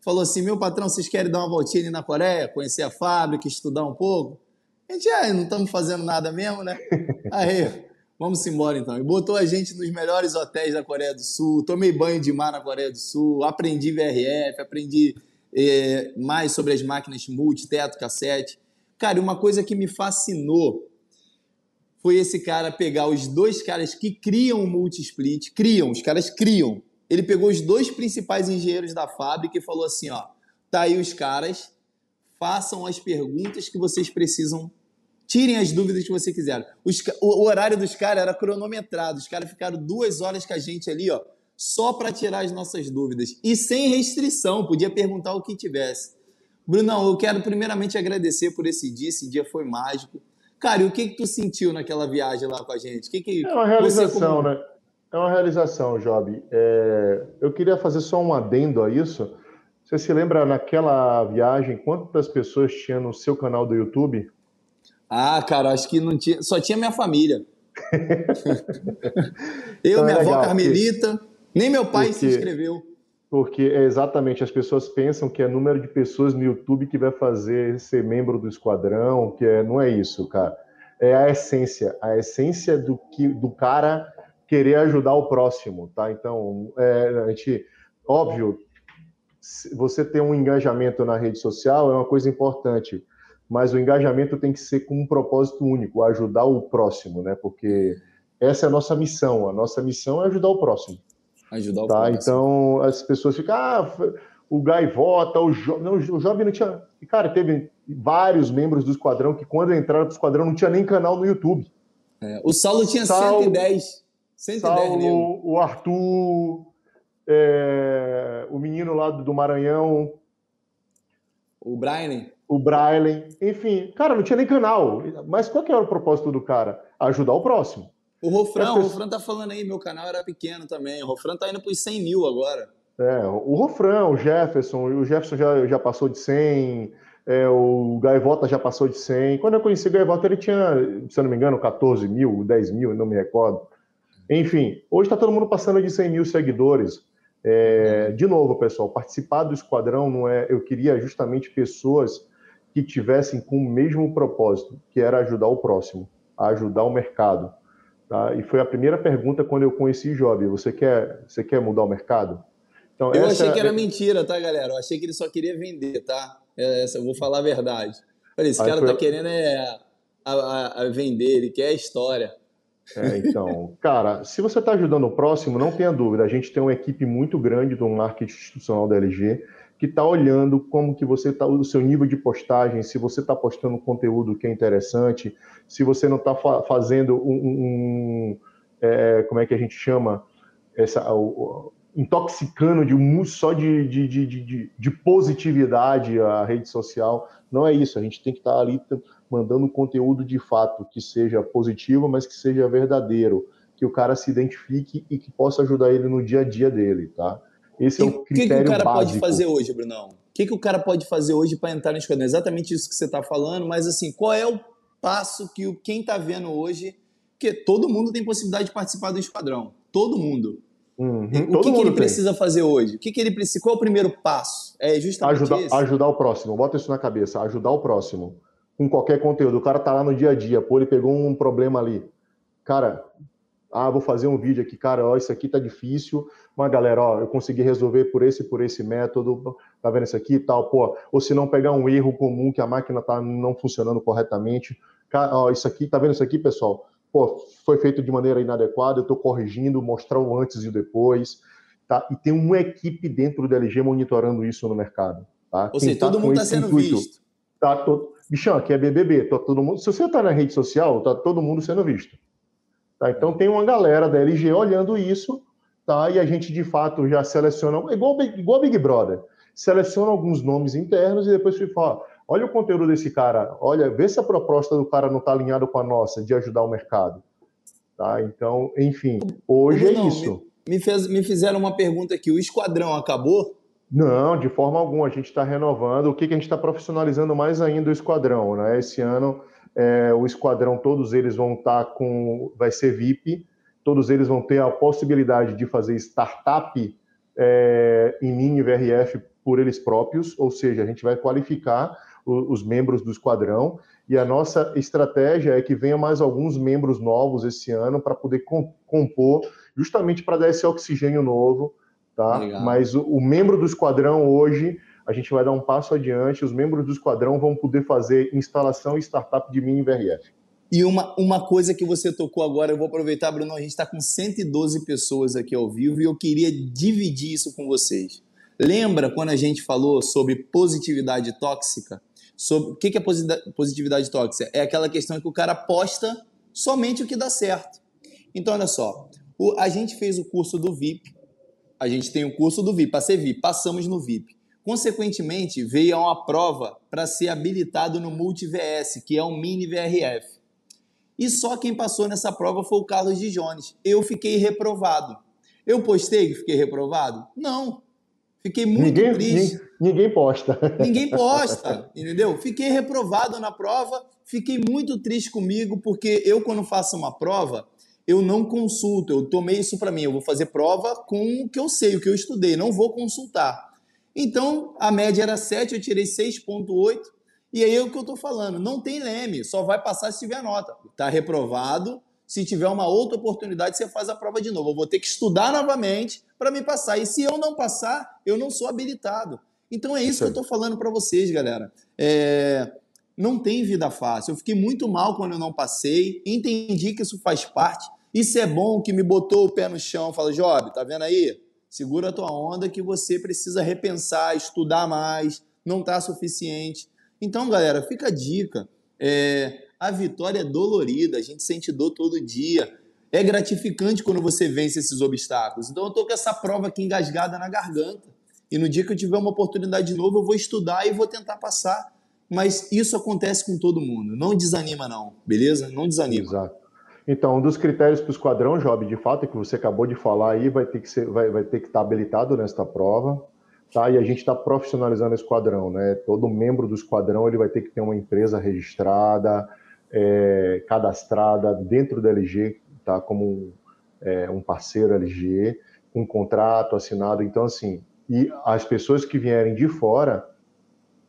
[SPEAKER 1] Falou assim: meu patrão, vocês querem dar uma voltinha ali na Coreia, conhecer a fábrica, estudar um pouco? A gente, ah, não estamos fazendo nada mesmo, né? Aí, vamos embora então. E botou a gente nos melhores hotéis da Coreia do Sul, tomei banho de mar na Coreia do Sul, aprendi VRF, aprendi é, mais sobre as máquinas multi-teto, cassete. Cara, uma coisa que me fascinou foi esse cara pegar os dois caras que criam o multi-split, criam, os caras criam. Ele pegou os dois principais engenheiros da fábrica e falou assim, ó, tá aí os caras, façam as perguntas que vocês precisam, tirem as dúvidas que vocês quiserem. Os, o, o, horário dos caras era cronometrado, os caras ficaram duas horas com a gente ali, ó, só para tirar as nossas dúvidas. E sem restrição, podia perguntar o que tivesse. Brunão, eu quero primeiramente agradecer por esse dia, esse dia foi mágico. Cara, e o que que tu sentiu naquela viagem lá com a gente? Que que
[SPEAKER 2] é uma realização, como... né? É uma realização, Job. É... Eu queria fazer só um adendo a isso. Você se lembra naquela viagem quantas pessoas tinha no seu canal do YouTube?
[SPEAKER 1] Ah, cara, acho que não tinha, só tinha minha família. eu, então minha é avó Carmelita, nem meu pai porque, se inscreveu.
[SPEAKER 2] Porque é exatamente as pessoas pensam que é número de pessoas no YouTube que vai fazer ser membro do esquadrão, que é, não é isso, cara. É a essência, a essência do que do cara querer ajudar o próximo, tá? Então, é, a gente, óbvio, você ter um engajamento na rede social é uma coisa importante, mas o engajamento tem que ser com um propósito único, ajudar o próximo, né? Porque essa é a nossa missão. A nossa missão é ajudar o próximo.
[SPEAKER 1] Ajudar o
[SPEAKER 2] tá?
[SPEAKER 1] próximo.
[SPEAKER 2] Então as pessoas ficam, ah, o Gaivota, o. Não, o Job não tinha. Cara, teve vários membros do esquadrão que, quando entraram pro esquadrão, não tinha nem canal no YouTube.
[SPEAKER 1] É, o Saulo tinha Saulo, 110. 110
[SPEAKER 2] Saulo, o Arthur, é, o menino lá do Maranhão.
[SPEAKER 1] O Brian.
[SPEAKER 2] O Brian. Enfim, cara, não tinha nem canal. Mas qual que era o propósito do cara? Ajudar o próximo.
[SPEAKER 1] O Rofran, o Rofran tá falando aí, meu canal era pequeno também. O Rofran tá indo para os 100 mil agora.
[SPEAKER 2] É, o Rofran, o Jefferson, o Jefferson já, já passou de 100, é, o Gaivota já passou de 100. Quando eu conheci o Gaivota, ele tinha, se eu não me engano, 14 mil, 10 mil, não me recordo. Enfim, hoje está todo mundo passando de 100 mil seguidores. É, de novo, pessoal, participar do esquadrão não é. Eu queria justamente pessoas que tivessem com o mesmo propósito, que era ajudar o próximo, ajudar o mercado. Tá? E foi a primeira pergunta quando eu conheci Job. Você quer, você quer mudar o mercado?
[SPEAKER 1] Então, eu achei que era é... mentira, tá, galera? Eu achei que ele só queria vender, tá? Essa, eu vou falar a verdade. Olha, esse Aí cara foi... tá querendo é, a, a, a vender, ele quer a história.
[SPEAKER 2] É, então, cara, se você está ajudando o próximo, não tenha dúvida. A gente tem uma equipe muito grande do marketing institucional da LG que está olhando como que você está, o seu nível de postagem, se você está postando conteúdo que é interessante, se você não está fa fazendo um, um é, como é que a gente chama, essa, o, intoxicando de só de, de, de, de, de positividade a rede social. Não é isso, a gente tem que estar tá ali mandando conteúdo de fato que seja positivo, mas que seja verdadeiro, que o cara se identifique e que possa ajudar ele no dia a dia dele, tá?
[SPEAKER 1] Esse e é o critério O que, que o cara básico. pode fazer hoje, Brunão? O que, que o cara pode fazer hoje para entrar no esquadrão? Exatamente isso que você está falando, mas assim, qual é o passo que o, quem está vendo hoje, porque todo mundo tem possibilidade de participar do esquadrão, todo mundo. Uhum, o que, que ele tem. precisa fazer hoje? O que, que ele precisa? Qual é o primeiro passo? É justamente
[SPEAKER 2] ajudar,
[SPEAKER 1] esse.
[SPEAKER 2] ajudar o próximo. Bota isso na cabeça. Ajudar o próximo com qualquer conteúdo. O cara tá lá no dia a dia, pô, ele pegou um problema ali. Cara, ah, vou fazer um vídeo aqui, cara, ó, isso aqui tá difícil, mas galera, ó, eu consegui resolver por esse por esse método, tá vendo isso aqui e tal, pô, ou se não pegar um erro comum que a máquina tá não funcionando corretamente, cara, ó, isso aqui, tá vendo isso aqui, pessoal? Pô, foi feito de maneira inadequada, eu tô corrigindo, mostrar o antes e o depois, tá? E tem uma equipe dentro do LG monitorando isso no mercado, tá?
[SPEAKER 1] Ou seja, tá todo mundo tá sendo intuito, visto.
[SPEAKER 2] Tá todo bichão, aqui é BBB, tá todo mundo. Se você está na rede social, tá todo mundo sendo visto. Tá? Então tem uma galera da LG olhando isso, tá? E a gente de fato já seleciona, igual igual Big Brother, seleciona alguns nomes internos e depois fala, olha o conteúdo desse cara, olha, vê se a proposta do cara não está alinhada com a nossa de ajudar o mercado, tá? Então, enfim, hoje não, é isso.
[SPEAKER 1] Me, me, fez, me fizeram uma pergunta aqui, o esquadrão acabou?
[SPEAKER 2] Não, de forma alguma. A gente está renovando. O que, que a gente está profissionalizando mais ainda o esquadrão, né? Esse ano é, o esquadrão, todos eles vão estar tá com, vai ser VIP. Todos eles vão ter a possibilidade de fazer startup é, em mini VRF por eles próprios, ou seja, a gente vai qualificar o, os membros do esquadrão e a nossa estratégia é que venha mais alguns membros novos esse ano para poder compor, justamente para dar esse oxigênio novo tá? Legal. Mas o, o, membro do esquadrão hoje, a gente vai dar um passo adiante, os membros do esquadrão vão poder fazer instalação e startup de mini VRF.
[SPEAKER 1] E uma, uma coisa que você tocou agora, eu vou aproveitar, Bruno, a gente está com 112 pessoas aqui ao vivo e eu queria dividir isso com vocês. Lembra quando a gente falou sobre positividade tóxica? Sobre, o que é positividade tóxica? É aquela questão que o cara posta somente o que dá certo. Então, olha só, o, a gente fez o curso do VIP, a gente tem o curso do VIP, para ser VIP, passamos no VIP. Consequentemente, veio uma prova para ser habilitado no Multi-VS, que é um mini VRF. E só quem passou nessa prova foi o Carlos de Jones. Eu fiquei reprovado. Eu postei que fiquei reprovado? Não. Fiquei muito
[SPEAKER 2] ninguém,
[SPEAKER 1] triste.
[SPEAKER 2] Ninguém posta.
[SPEAKER 1] Ninguém posta, entendeu? Fiquei reprovado na prova, fiquei muito triste comigo, porque eu, quando faço uma prova, eu não consulto, eu tomei isso para mim, eu vou fazer prova com o que eu sei, o que eu estudei, não vou consultar. Então, a média era 7, eu tirei 6.8, e aí é o que eu estou falando, não tem leme, só vai passar se tiver nota. Está reprovado, se tiver uma outra oportunidade, você faz a prova de novo. Eu vou ter que estudar novamente para me passar. E se eu não passar, eu não sou habilitado. Então é isso Sim. que eu estou falando para vocês, galera. É... Não tem vida fácil. Eu fiquei muito mal quando eu não passei. Entendi que isso faz parte. Isso é bom que me botou o pé no chão. Fala, Job, tá vendo aí? Segura a tua onda que você precisa repensar, estudar mais, não tá suficiente. Então, galera, fica a dica. É, a vitória é dolorida, a gente sente dor todo dia. É gratificante quando você vence esses obstáculos. Então, eu tô com essa prova aqui engasgada na garganta. E no dia que eu tiver uma oportunidade de novo, eu vou estudar e vou tentar passar. Mas isso acontece com todo mundo. Não desanima, não, beleza? Não desanima.
[SPEAKER 2] Exato. Então, um dos critérios para o esquadrão, Job, de fato, é que você acabou de falar aí, vai ter que ser, vai, vai ter que estar habilitado nesta prova, tá? E a gente está profissionalizando o esquadrão, né? Todo membro do esquadrão ele vai ter que ter uma empresa registrada, é, cadastrada dentro da LG, tá? Como é, um parceiro LG, um contrato assinado. Então, assim, e as pessoas que vierem de fora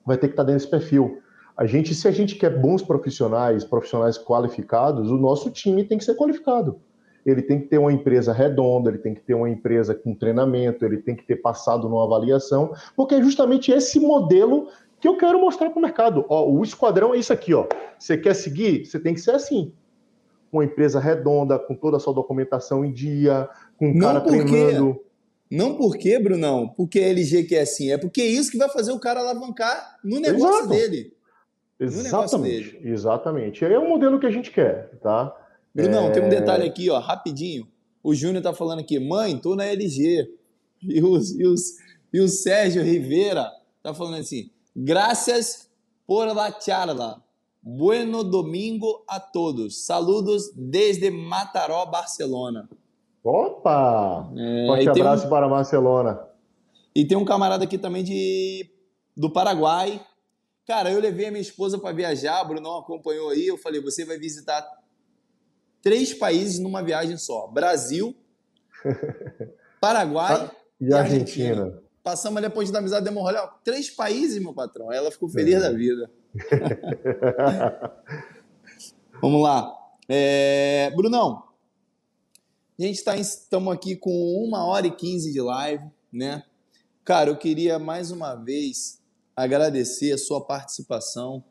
[SPEAKER 2] vai ter que estar dentro desse perfil. A gente, se a gente quer bons profissionais, profissionais qualificados, o nosso time tem que ser qualificado. Ele tem que ter uma empresa redonda, ele tem que ter uma empresa com treinamento, ele tem que ter passado numa avaliação, porque é justamente esse modelo que eu quero mostrar para o mercado. Ó, o esquadrão é isso aqui, ó. Você quer seguir? Você tem que ser assim. Uma empresa redonda, com toda a sua documentação em dia, com um
[SPEAKER 1] Não
[SPEAKER 2] cara
[SPEAKER 1] porque...
[SPEAKER 2] treinando.
[SPEAKER 1] Não porque, Brunão, porque a LG quer assim, é porque é isso que vai fazer o cara alavancar no negócio Exato. dele.
[SPEAKER 2] Exatamente, exatamente. É o modelo que a gente quer, tá?
[SPEAKER 1] Brunão, é... tem um detalhe aqui, ó, rapidinho. O Júnior tá falando aqui, mãe, tô na LG. E, os, e, e o Sérgio Rivera tá falando assim, graças por la charla. Bueno domingo a todos. Saludos desde Mataró, Barcelona.
[SPEAKER 2] Opa! É, Forte abraço um... para Barcelona.
[SPEAKER 1] E tem um camarada aqui também de do Paraguai. Cara, eu levei a minha esposa para viajar, o Bruno acompanhou aí. Eu falei: você vai visitar três países numa viagem só: Brasil, Paraguai
[SPEAKER 2] e, Argentina. Argentina.
[SPEAKER 1] Passamos ali depois da amizade, demos olha, três países, meu patrão. Ela ficou feliz é. da vida. Vamos lá. É... Brunão, a gente está estamos aqui com uma hora e quinze de live, né? Cara, eu queria mais uma vez agradecer a sua participação.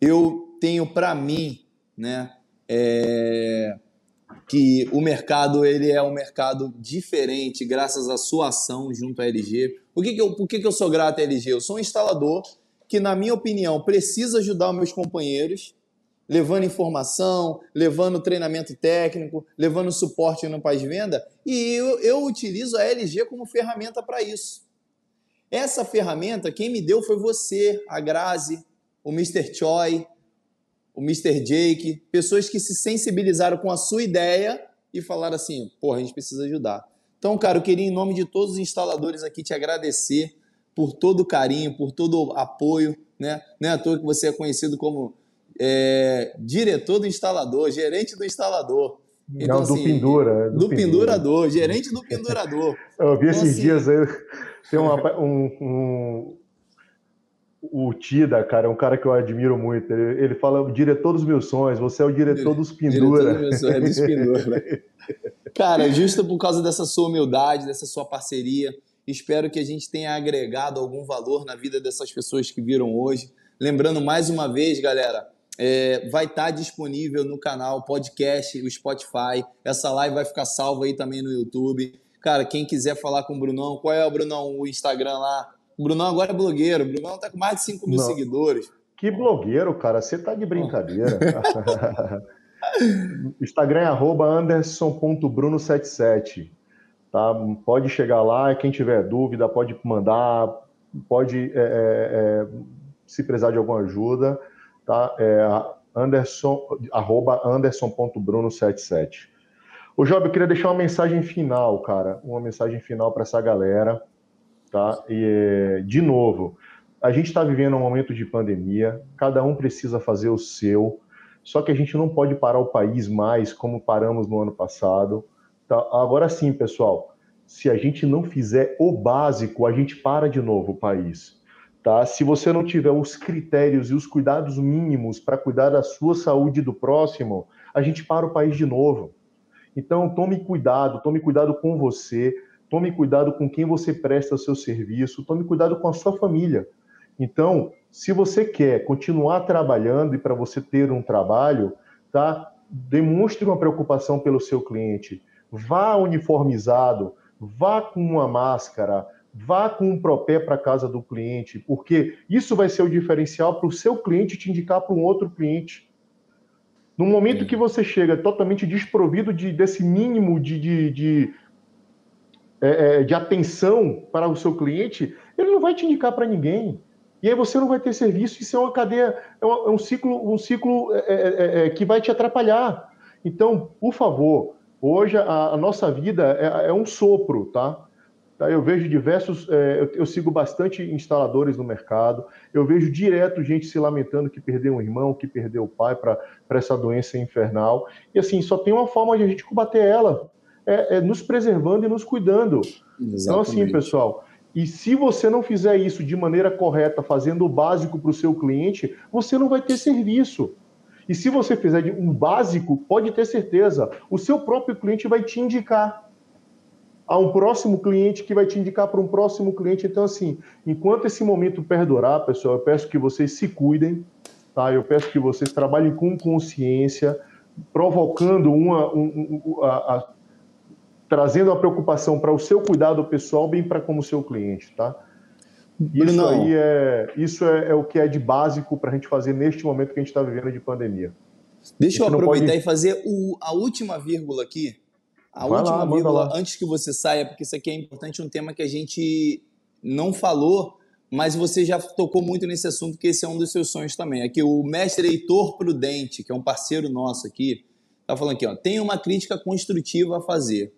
[SPEAKER 1] Eu tenho para mim, né, é, que o mercado ele é um mercado diferente graças à sua ação junto à LG. Por que, que, eu, por que, que eu sou grato à LG? Eu sou um instalador que, na minha opinião, precisa ajudar meus companheiros levando informação, levando treinamento técnico, levando suporte no pós-venda, e eu, eu utilizo a LG como ferramenta para isso. Essa ferramenta, quem me deu foi você, a Grazi, o Mr. Choi, o Mr. Jake, pessoas que se sensibilizaram com a sua ideia e falaram assim: porra, a gente precisa ajudar. Então, cara, eu queria, em nome de todos os instaladores aqui, te agradecer por todo o carinho, por todo o apoio. Né? Não é à toa que você é conhecido como é, diretor do instalador, gerente do instalador.
[SPEAKER 2] Então, Não, do assim, pendura.
[SPEAKER 1] Do, do pendurador, gerente do pendurador.
[SPEAKER 2] Eu vi então, esses assim, dias aí, tem uma, um, um, o Tida, cara, é um cara que eu admiro muito. Ele, ele fala, o diretor dos meus sonhos, você é o diretor dos pendura. Diretor dos meus sonhos, é dos pendura.
[SPEAKER 1] cara, justo por causa dessa sua humildade, dessa sua parceria, espero que a gente tenha agregado algum valor na vida dessas pessoas que viram hoje. Lembrando mais uma vez, galera, é, vai estar tá disponível no canal podcast, o Spotify. Essa live vai ficar salva aí também no YouTube. Cara, quem quiser falar com o Brunão, qual é o Brunão, o Instagram lá? O Brunão agora é blogueiro. O Brunão tá com mais de 5 mil Não. seguidores.
[SPEAKER 2] Que blogueiro, cara. Você tá de brincadeira. Instagram é anderson.bruno77. Tá? Pode chegar lá, quem tiver dúvida, pode mandar, pode é, é, é se precisar de alguma ajuda tá? É Anderson, arroba anderson.bruno77. Ô, Job, eu queria deixar uma mensagem final, cara, uma mensagem final para essa galera, tá? E, de novo, a gente está vivendo um momento de pandemia, cada um precisa fazer o seu, só que a gente não pode parar o país mais como paramos no ano passado. Tá? Agora sim, pessoal, se a gente não fizer o básico, a gente para de novo o país. Tá? Se você não tiver os critérios e os cuidados mínimos para cuidar da sua saúde e do próximo, a gente para o país de novo. Então, tome cuidado, tome cuidado com você, tome cuidado com quem você presta seu serviço, tome cuidado com a sua família. Então, se você quer continuar trabalhando e para você ter um trabalho, tá? Demonstre uma preocupação pelo seu cliente. Vá uniformizado, vá com uma máscara, Vá com um propé para casa do cliente, porque isso vai ser o diferencial para o seu cliente te indicar para um outro cliente. No momento que você chega totalmente desprovido de, desse mínimo de, de, de, é, é, de atenção para o seu cliente, ele não vai te indicar para ninguém. E aí você não vai ter serviço, isso é uma cadeia, é, um é ciclo, um ciclo é, é, é, que vai te atrapalhar. Então, por favor, hoje a, a nossa vida é, um sopro, tá? Tá? Eu vejo diversos, é, eu, eu, sigo bastante instaladores no mercado, eu vejo direto gente se lamentando que perdeu um irmão, que perdeu o pai para essa doença infernal. E assim, só tem uma forma de a gente combater ela, é, é nos preservando e nos cuidando. Exatamente. Então, assim, pessoal, e se você não fizer isso de maneira correta, fazendo o básico para o seu cliente, você não vai ter serviço. E se você fizer um básico, pode ter certeza, o seu próprio cliente vai te indicar a um próximo cliente que vai te indicar para um próximo cliente. Então, assim, enquanto esse momento perdurar, pessoal, eu peço que vocês se cuidem, tá? Eu peço que vocês trabalhem com consciência, provocando uma, um, um, a, a, trazendo a preocupação para o seu cuidado pessoal, bem para como seu cliente, tá? Isso aí é, isso é, é, o que é de básico para a gente fazer neste momento que a gente está vivendo de pandemia.
[SPEAKER 1] Deixa eu aproveitar pode... e fazer o, a última vírgula aqui. A Vai última lá, vírgula antes que você saia, porque isso aqui é importante, um tema que a gente não falou, mas você já tocou muito nesse assunto, que esse é um dos seus sonhos também. Aqui o mestre Heitor Prudente, que é um parceiro nosso aqui, está falando aqui, ó, tem uma crítica construtiva a fazer.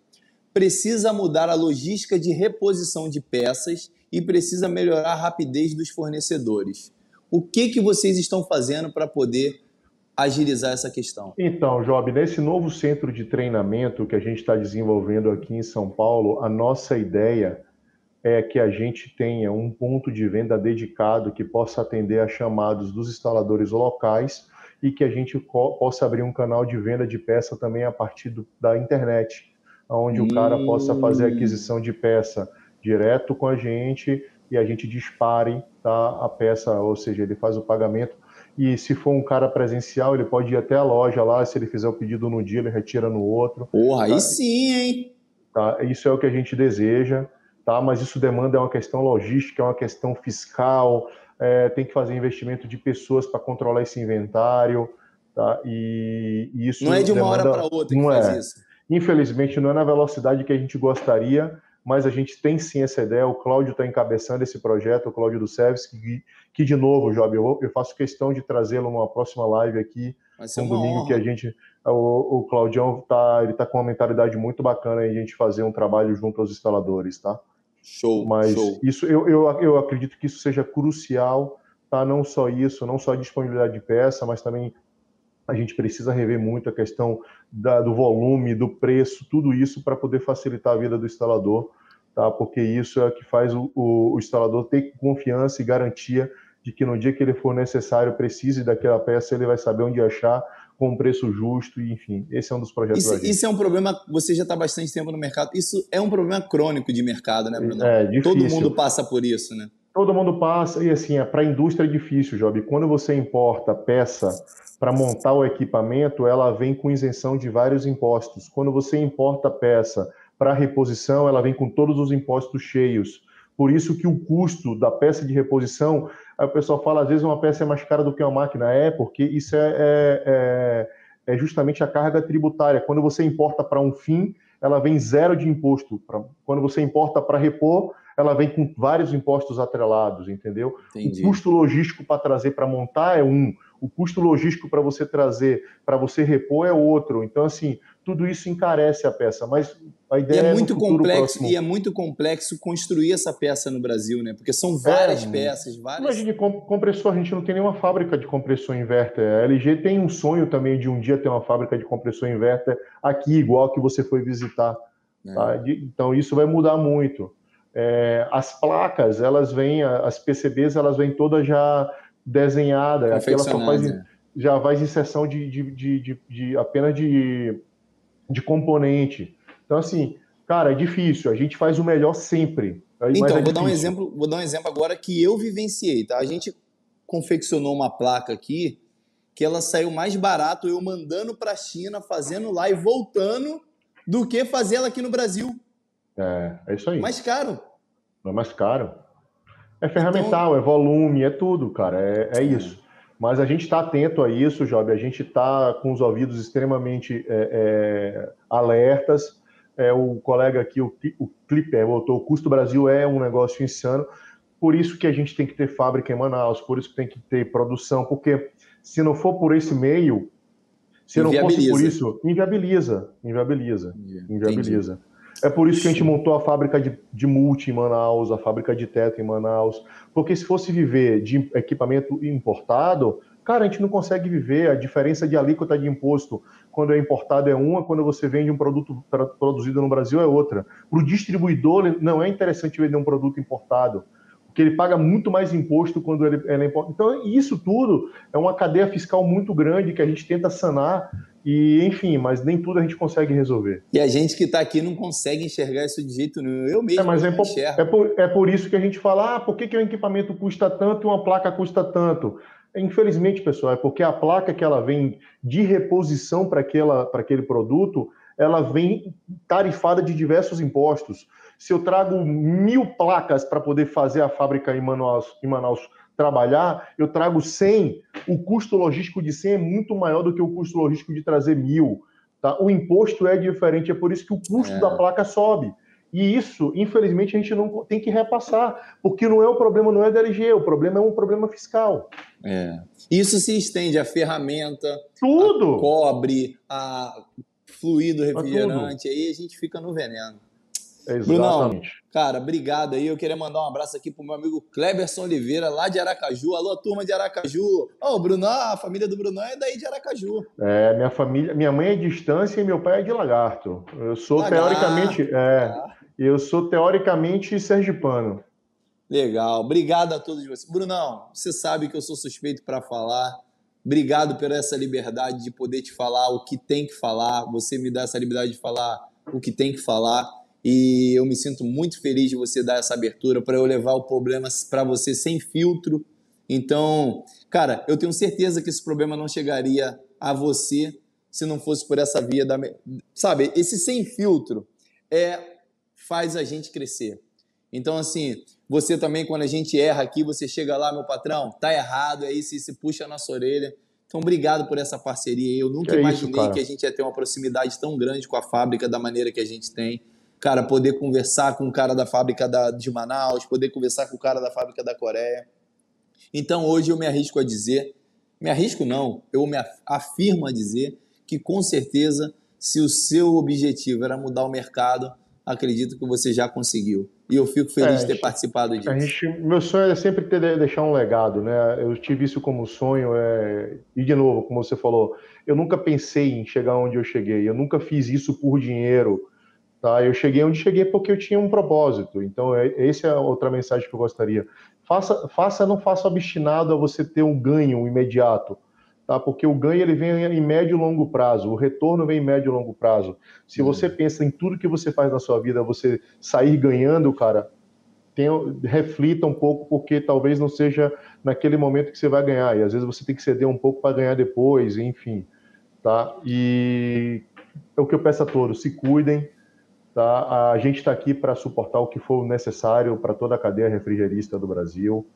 [SPEAKER 1] Precisa mudar a logística de reposição de peças e precisa melhorar a rapidez dos fornecedores. O que, que vocês estão fazendo para poder agilizar essa questão?
[SPEAKER 2] Então, Job, nesse novo centro de treinamento que a gente está desenvolvendo aqui em São Paulo, a nossa ideia é que a gente tenha um ponto de venda dedicado que possa atender a chamados dos instaladores locais e que a gente possa abrir um canal de venda de peça também a partir do, da internet, onde hum. o cara possa fazer hum. aquisição de peça direto com a gente e a gente dispare tá, a peça, ou seja, ele faz o pagamento. E se for um cara presencial, ele pode ir até a loja lá, se ele fizer o pedido no dia, ele retira no outro.
[SPEAKER 1] Porra, tá? aí sim, hein?
[SPEAKER 2] Tá? Isso é o que a gente deseja, tá? mas isso demanda uma questão logística, é uma questão fiscal, é, tem que fazer investimento de pessoas para controlar esse inventário. Tá? E, e isso
[SPEAKER 1] não é de uma demanda... hora para outra que não faz é. isso.
[SPEAKER 2] Infelizmente, não é na velocidade que a gente gostaria, mas a gente tem sim essa ideia. O Cláudio está encabeçando esse projeto, o Cláudio do Service, que, que de novo, Job, eu, eu faço questão de trazê-lo numa próxima live aqui, um domingo honra. que a gente. O, o Claudião tá, ele tá com uma mentalidade muito bacana aí, a gente fazer um trabalho junto aos instaladores, tá?
[SPEAKER 1] Show.
[SPEAKER 2] Mas
[SPEAKER 1] show.
[SPEAKER 2] isso eu, eu, eu acredito que isso seja crucial, tá? Não só isso, não só a disponibilidade de peça, mas também a gente precisa rever muito a questão da, do volume, do preço, tudo isso para poder facilitar a vida do instalador, tá? Porque isso é que faz o, o, o, instalador ter confiança e garantia de que no dia que ele for necessário, precise daquela peça, ele vai saber onde achar com um preço justo, e enfim, esse é um dos projetos
[SPEAKER 1] isso, isso é um problema, você já está bastante tempo no mercado, isso é um problema crônico de mercado, né, Bruno? É, difícil. Todo mundo passa por isso, né?
[SPEAKER 2] Todo mundo passa, e assim, é, para a indústria é difícil, Job. Quando você importa peça para montar o equipamento, ela vem com isenção de vários impostos. Quando você importa peça para reposição, ela vem com todos os impostos cheios. Por isso que o custo da peça de reposição, aí o pessoal fala, às vezes uma peça é mais cara do que uma máquina. É, porque isso é, é, é, é justamente a carga tributária. Quando você importa para um fim, ela vem zero de imposto. Quando você importa para repor, ela vem com vários impostos atrelados, entendeu? Entendi. O custo logístico para trazer para montar é um, o custo logístico para você trazer, para você repor é outro. Então, assim, tudo isso encarece a peça, mas a ideia
[SPEAKER 1] e é,
[SPEAKER 2] é
[SPEAKER 1] muito complexo próximo. e é muito complexo construir essa peça no Brasil, né? Porque são várias é, peças, várias.
[SPEAKER 2] Imagine compressor, a gente não tem nenhuma fábrica de compressor inverter. A LG tem um sonho também de um dia ter uma fábrica de compressor inverter aqui, igual que você foi visitar. É. Tá? Então isso vai mudar muito. É, as placas, elas vêm, as PCBs, elas vêm todas já desenhadas. Aqui ela só faz, já faz inserção de, de, de, de, de apenas de, de componente. Então, assim, cara, é difícil. A gente faz o melhor sempre.
[SPEAKER 1] Então, é vou dar um exemplo, vou dar um exemplo agora que eu vivenciei, tá? A gente confeccionou uma placa aqui que ela saiu mais barato eu mandando para a China, fazendo lá e voltando do que fazer ela aqui no Brasil.
[SPEAKER 2] É, é isso aí.
[SPEAKER 1] Mais caro.
[SPEAKER 2] É mais caro. É ferramental, então... é volume, é tudo, cara. É, é isso. Mas a gente está atento a isso, Job. A gente está com os ouvidos extremamente é, é, alertas. É, o colega aqui, o, o Clipper, botou: o custo Brasil é um negócio insano. Por isso que a gente tem que ter fábrica em Manaus, por isso que tem que ter produção, porque se não for por esse meio, se não fosse por isso, inviabiliza, inviabiliza, inviabiliza. É por isso que a gente montou a fábrica de, de multi em Manaus, a fábrica de teto em Manaus. Porque se fosse viver de equipamento importado, cara, a gente não consegue viver. A diferença de alíquota de imposto quando é importado é uma, quando você vende um produto produzido no Brasil é outra. Para o distribuidor, não é interessante vender um produto importado porque ele paga muito mais imposto quando ele, ele é importado. Então, isso tudo é uma cadeia fiscal muito grande que a gente tenta sanar e, enfim, mas nem tudo a gente consegue resolver.
[SPEAKER 1] E a gente que está aqui não consegue enxergar isso de jeito nenhum. Eu mesmo
[SPEAKER 2] é, mas é, por, é, por, é por isso que a gente fala, ah, por que, que o equipamento custa tanto e uma placa custa tanto? Infelizmente, pessoal, é porque a placa que ela vem de reposição para aquele produto, ela vem tarifada de diversos impostos. Se eu trago mil placas para poder fazer a fábrica em Manaus, em Manaus trabalhar, eu trago 100, o custo logístico de 100 é muito maior do que o custo logístico de trazer mil. Tá? O imposto é diferente, é por isso que o custo é. da placa sobe. E isso, infelizmente, a gente não tem que repassar, porque não é o problema, não é da LG, o problema é um problema fiscal.
[SPEAKER 1] É. Isso se estende à ferramenta,
[SPEAKER 2] tudo,
[SPEAKER 1] a cobre, a fluido refrigerante, a aí a gente fica no veneno.
[SPEAKER 2] Exatamente. Brunão,
[SPEAKER 1] cara, obrigado aí. Eu queria mandar um abraço aqui pro meu amigo Kleberson Oliveira, lá de Aracaju. Alô, turma de Aracaju. Ô, oh, Brunão, a família do Brunão é daí de Aracaju.
[SPEAKER 2] É, minha família, minha mãe é de distância e meu pai é de Lagarto. Eu sou Lagarto. teoricamente, é, ah. eu sou teoricamente sergipano.
[SPEAKER 1] Legal. Obrigado a todos vocês. Brunão, você sabe que eu sou suspeito para falar. Obrigado por essa liberdade de poder te falar o que tem que falar. Você me dá essa liberdade de falar o que tem que falar. E eu me sinto muito feliz de você dar essa abertura para eu levar o problema para você sem filtro. Então, cara, eu tenho certeza que esse problema não chegaria a você se não fosse por essa via da. Sabe, esse sem filtro é faz a gente crescer. Então, assim, você também, quando a gente erra aqui, você chega lá, meu patrão, tá errado, é isso, e se puxa a nossa orelha. Então, obrigado por essa parceria. Eu nunca que imaginei isso, que a gente ia ter uma proximidade tão grande com a fábrica da maneira que a gente tem cara, poder conversar com o cara da fábrica da, de Manaus, poder conversar com o cara da fábrica da Coreia. Então hoje eu me arrisco a dizer, me arrisco não, eu me afirmo a dizer que com certeza, se o seu objetivo era mudar o mercado, acredito que você já conseguiu. E eu fico feliz é, de ter participado disso.
[SPEAKER 2] Gente, meu sonho é sempre ter, deixar um legado, né? Eu tive isso como sonho. É... E, de novo, como você falou, eu nunca pensei em chegar onde eu cheguei. Eu nunca fiz isso por dinheiro. Tá? Eu cheguei onde cheguei porque eu tinha um propósito. Então, é, essa é outra mensagem que eu gostaria. Faça, faça não faça obstinado a você ter um ganho imediato, tá? Porque o ganho ele vem em médio e longo prazo, o retorno vem em médio e longo prazo. Se você pensa em tudo que você faz na sua vida, você sair ganhando, cara, reflita um pouco, porque talvez não seja naquele momento que você vai ganhar. E às vezes você tem que ceder um pouco para ganhar depois, enfim. Tá? E é o que eu peço a todos: se cuidem, Tá? A gente está aqui para suportar o que for necessário para toda a cadeia refrigerista do Brasil.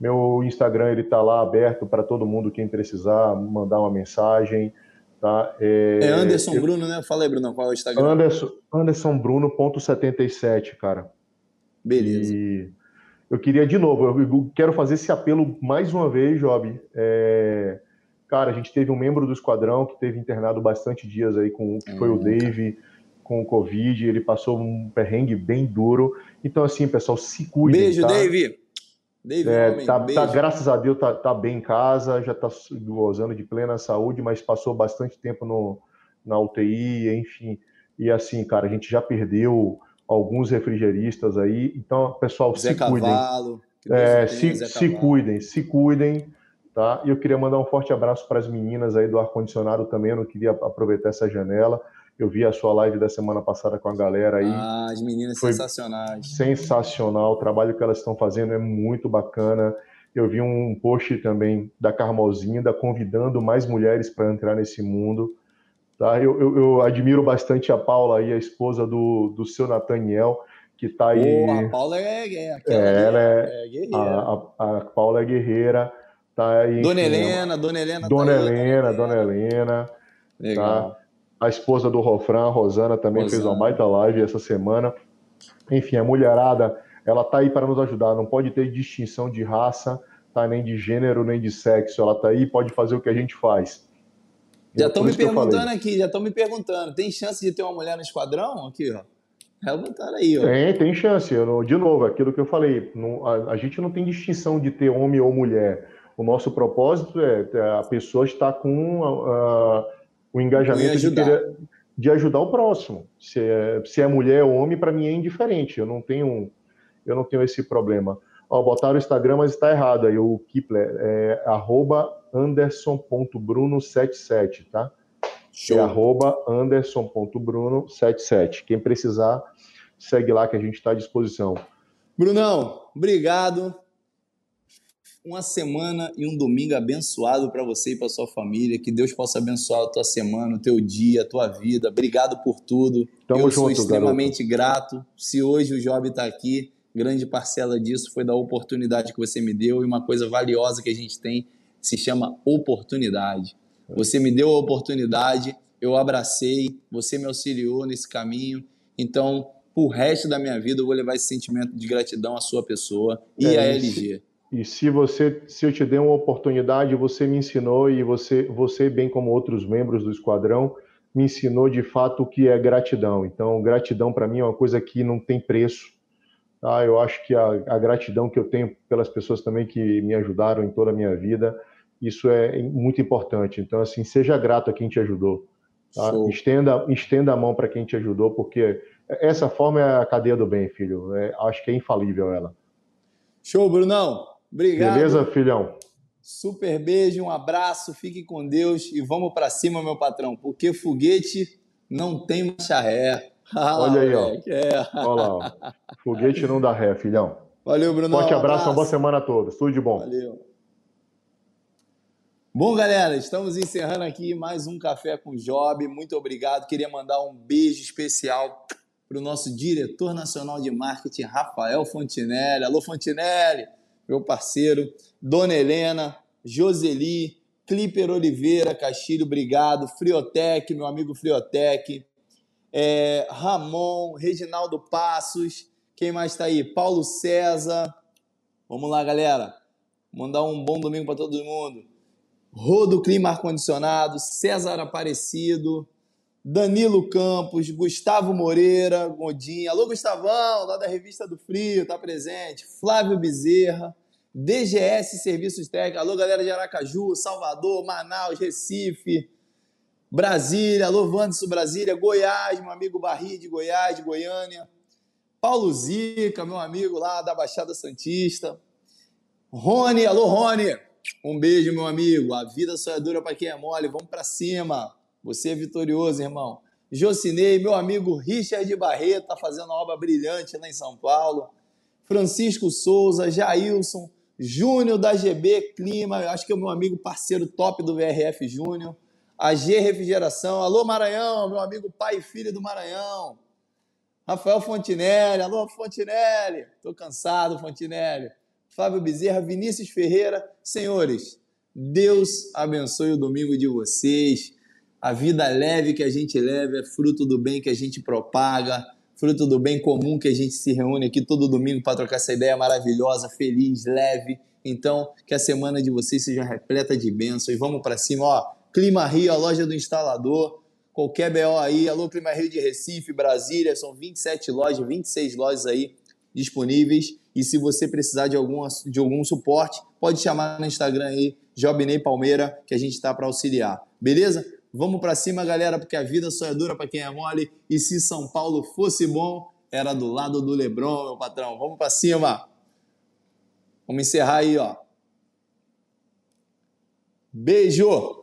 [SPEAKER 2] Meu Instagram ele está lá aberto para todo mundo quem precisar mandar uma mensagem. Tá?
[SPEAKER 1] É, é Anderson eu... Bruno, né? Fala aí, Bruno, qual é o Instagram?
[SPEAKER 2] Anderson, Anderson Bruno.77, cara.
[SPEAKER 1] Beleza. E
[SPEAKER 2] eu queria, de novo, eu quero fazer esse apelo mais uma vez, Job. É... Cara, a gente teve um membro do esquadrão que teve internado bastante dias aí com que foi o hum, Dave com o Covid, ele passou um perrengue bem duro. Então, assim, pessoal, se cuidem.
[SPEAKER 1] Beijo,
[SPEAKER 2] tá?
[SPEAKER 1] Dave.
[SPEAKER 2] Dave é, tá, tá, graças a Deus, tá, tá, bem em casa, já tá gozando de plena saúde, mas passou bastante tempo no, na UTI, enfim. E assim, cara, a gente já perdeu alguns refrigeristas aí. Então, pessoal, Zé se Cavalo, cuidem. É, se, se cuidem, se cuidem. Tá? E eu queria mandar um forte abraço para as meninas aí do ar-condicionado também. Eu não queria aproveitar essa janela. Eu vi a sua live da semana passada com a galera aí.
[SPEAKER 1] Ah, as meninas Foi sensacionais.
[SPEAKER 2] Sensacional. O trabalho que elas estão fazendo é muito bacana. Eu vi um post também da Carmozinda convidando mais mulheres para entrar nesse mundo. Tá? Eu, eu, eu, admiro bastante a Paula aí, a esposa do, do seu Nathaniel, que está aí.
[SPEAKER 1] Oh, a Paula é, é,
[SPEAKER 2] é, ela é, é guerreira. A, a, a, Paula é guerreira. Tá aí,
[SPEAKER 1] Dona Helena, Dona Helena.
[SPEAKER 2] Dona tá Helena, aí, Dona Helena. Legal. Tá? A esposa do Rofran, a Rosana, também Rosana. fez uma baita live essa semana. Enfim, a mulherada, ela tá aí para nos ajudar. Não pode ter distinção de raça, tá? nem de gênero, nem de sexo. Ela tá aí pode fazer o que a gente faz.
[SPEAKER 1] Já estão me perguntando aqui, já estão me perguntando. Tem chance de ter uma mulher no esquadrão? Aqui, ó. Perguntaram aí, ó.
[SPEAKER 2] Tem, tem chance. Eu, de novo, aquilo que eu falei. Não, a, a, gente não tem distinção de ter homem ou mulher. O nosso propósito é, é a pessoa estar com. Uh, o engajamento de, querer, de, ajudar o próximo. Se é, se é mulher ou homem, para mim é indiferente. Eu não tenho, eu não tenho esse problema. Ó, botaram o Instagram, mas está errado aí. O Kipler é anderson.bruno77, tá? Show. É arroba anderson.bruno77. Quem precisar, segue lá que a gente está à disposição.
[SPEAKER 1] Brunão, obrigado. Uma semana e um domingo abençoado para você e para sua família. Que Deus possa abençoar a tua semana, o teu dia, a tua vida. Obrigado por tudo. Tamo Eu junto, sou extremamente garoto. grato. Se hoje o Job está aqui, grande parcela disso foi da oportunidade que você me deu e uma coisa valiosa que a gente tem se chama oportunidade. Você me deu a oportunidade, eu abracei, você me auxiliou nesse caminho. Então, por resto da minha vida, eu vou levar esse sentimento de gratidão à sua pessoa e é, à LG.
[SPEAKER 2] E se você, se eu te dei uma oportunidade, você me ensinou e você, você bem como outros membros do esquadrão, me ensinou de fato o que é gratidão. Então, gratidão para mim é uma coisa que não tem preço. Tá? Eu acho que a, a, gratidão que eu tenho pelas pessoas também que me ajudaram em toda a minha vida, isso é muito importante. Então, assim, seja grato a quem te ajudou. Tá? Estenda, estenda a mão para quem te ajudou, porque essa forma é a cadeia do bem, filho. É, acho que é infalível ela.
[SPEAKER 1] Show, Brunão. Obrigado.
[SPEAKER 2] Beleza, filhão?
[SPEAKER 1] Super beijo, um abraço, fique com Deus e vamos para cima, meu patrão, porque foguete não tem marcha ré.
[SPEAKER 2] Olha aí, ó. É. Olha lá, ó. Foguete não dá ré, filhão.
[SPEAKER 1] Valeu, Bruno.
[SPEAKER 2] Forte um abraço, uma boa semana a todos. Tudo de bom.
[SPEAKER 1] Valeu. Bom, galera, estamos encerrando aqui mais um Café com Job. Muito obrigado. Queria mandar um beijo especial para o nosso diretor nacional de marketing, Rafael Fontinelli. Alô, Fontinelli! Meu parceiro, Dona Helena, Joseli, Clipper Oliveira, Castilho, obrigado, Friotec, meu amigo Friotec, é, Ramon, Reginaldo Passos, quem mais está aí? Paulo César. Vamos lá, galera. Mandar um bom domingo para todo mundo. Rodo Clima Ar-Condicionado, César Aparecido, Danilo Campos, Gustavo Moreira, Godinho. Alô, Gustavão, lá da Revista do Frio, tá presente. Flávio Bezerra, DGS Serviços Técnicos. Alô, galera de Aracaju, Salvador, Manaus, Recife, Brasília. Alô, Vanderson Brasília, Goiás, meu amigo Barri de Goiás, de Goiânia. Paulo Zica, meu amigo lá da Baixada Santista. Rony, alô, Rony. Um beijo, meu amigo. A vida só é dura para quem é mole. Vamos para cima. Você é vitorioso, irmão. Jocinei, meu amigo Richard Barreto, está fazendo uma obra brilhante lá em São Paulo. Francisco Souza, Jailson, Júnior da GB Clima, acho que é o meu amigo parceiro top do VRF Júnior. A G Refrigeração, alô Maranhão, meu amigo pai e filho do Maranhão. Rafael Fontinelli, alô Fontinelli, tô cansado, Fontinelli. Fábio Bezerra, Vinícius Ferreira, senhores, Deus abençoe o domingo de vocês. A vida leve que a gente leva é fruto do bem que a gente propaga, fruto do bem comum que a gente se reúne aqui todo domingo para trocar essa ideia maravilhosa, feliz, leve. Então, que a semana de vocês seja repleta de bênçãos. Vamos para cima, ó. Clima Rio, a loja do instalador. Qualquer BO aí, alô Clima Rio de Recife, Brasília, são 27 lojas, 26 lojas aí disponíveis. E se você precisar de algum, de algum suporte, pode chamar no Instagram aí, Jobney Palmeira, que a gente está para auxiliar. Beleza? Vamos para cima, galera, porque a vida só é dura para quem é mole. E se São Paulo fosse bom, era do lado do Lebron, meu patrão. Vamos para cima. Vamos encerrar aí, ó. Beijo!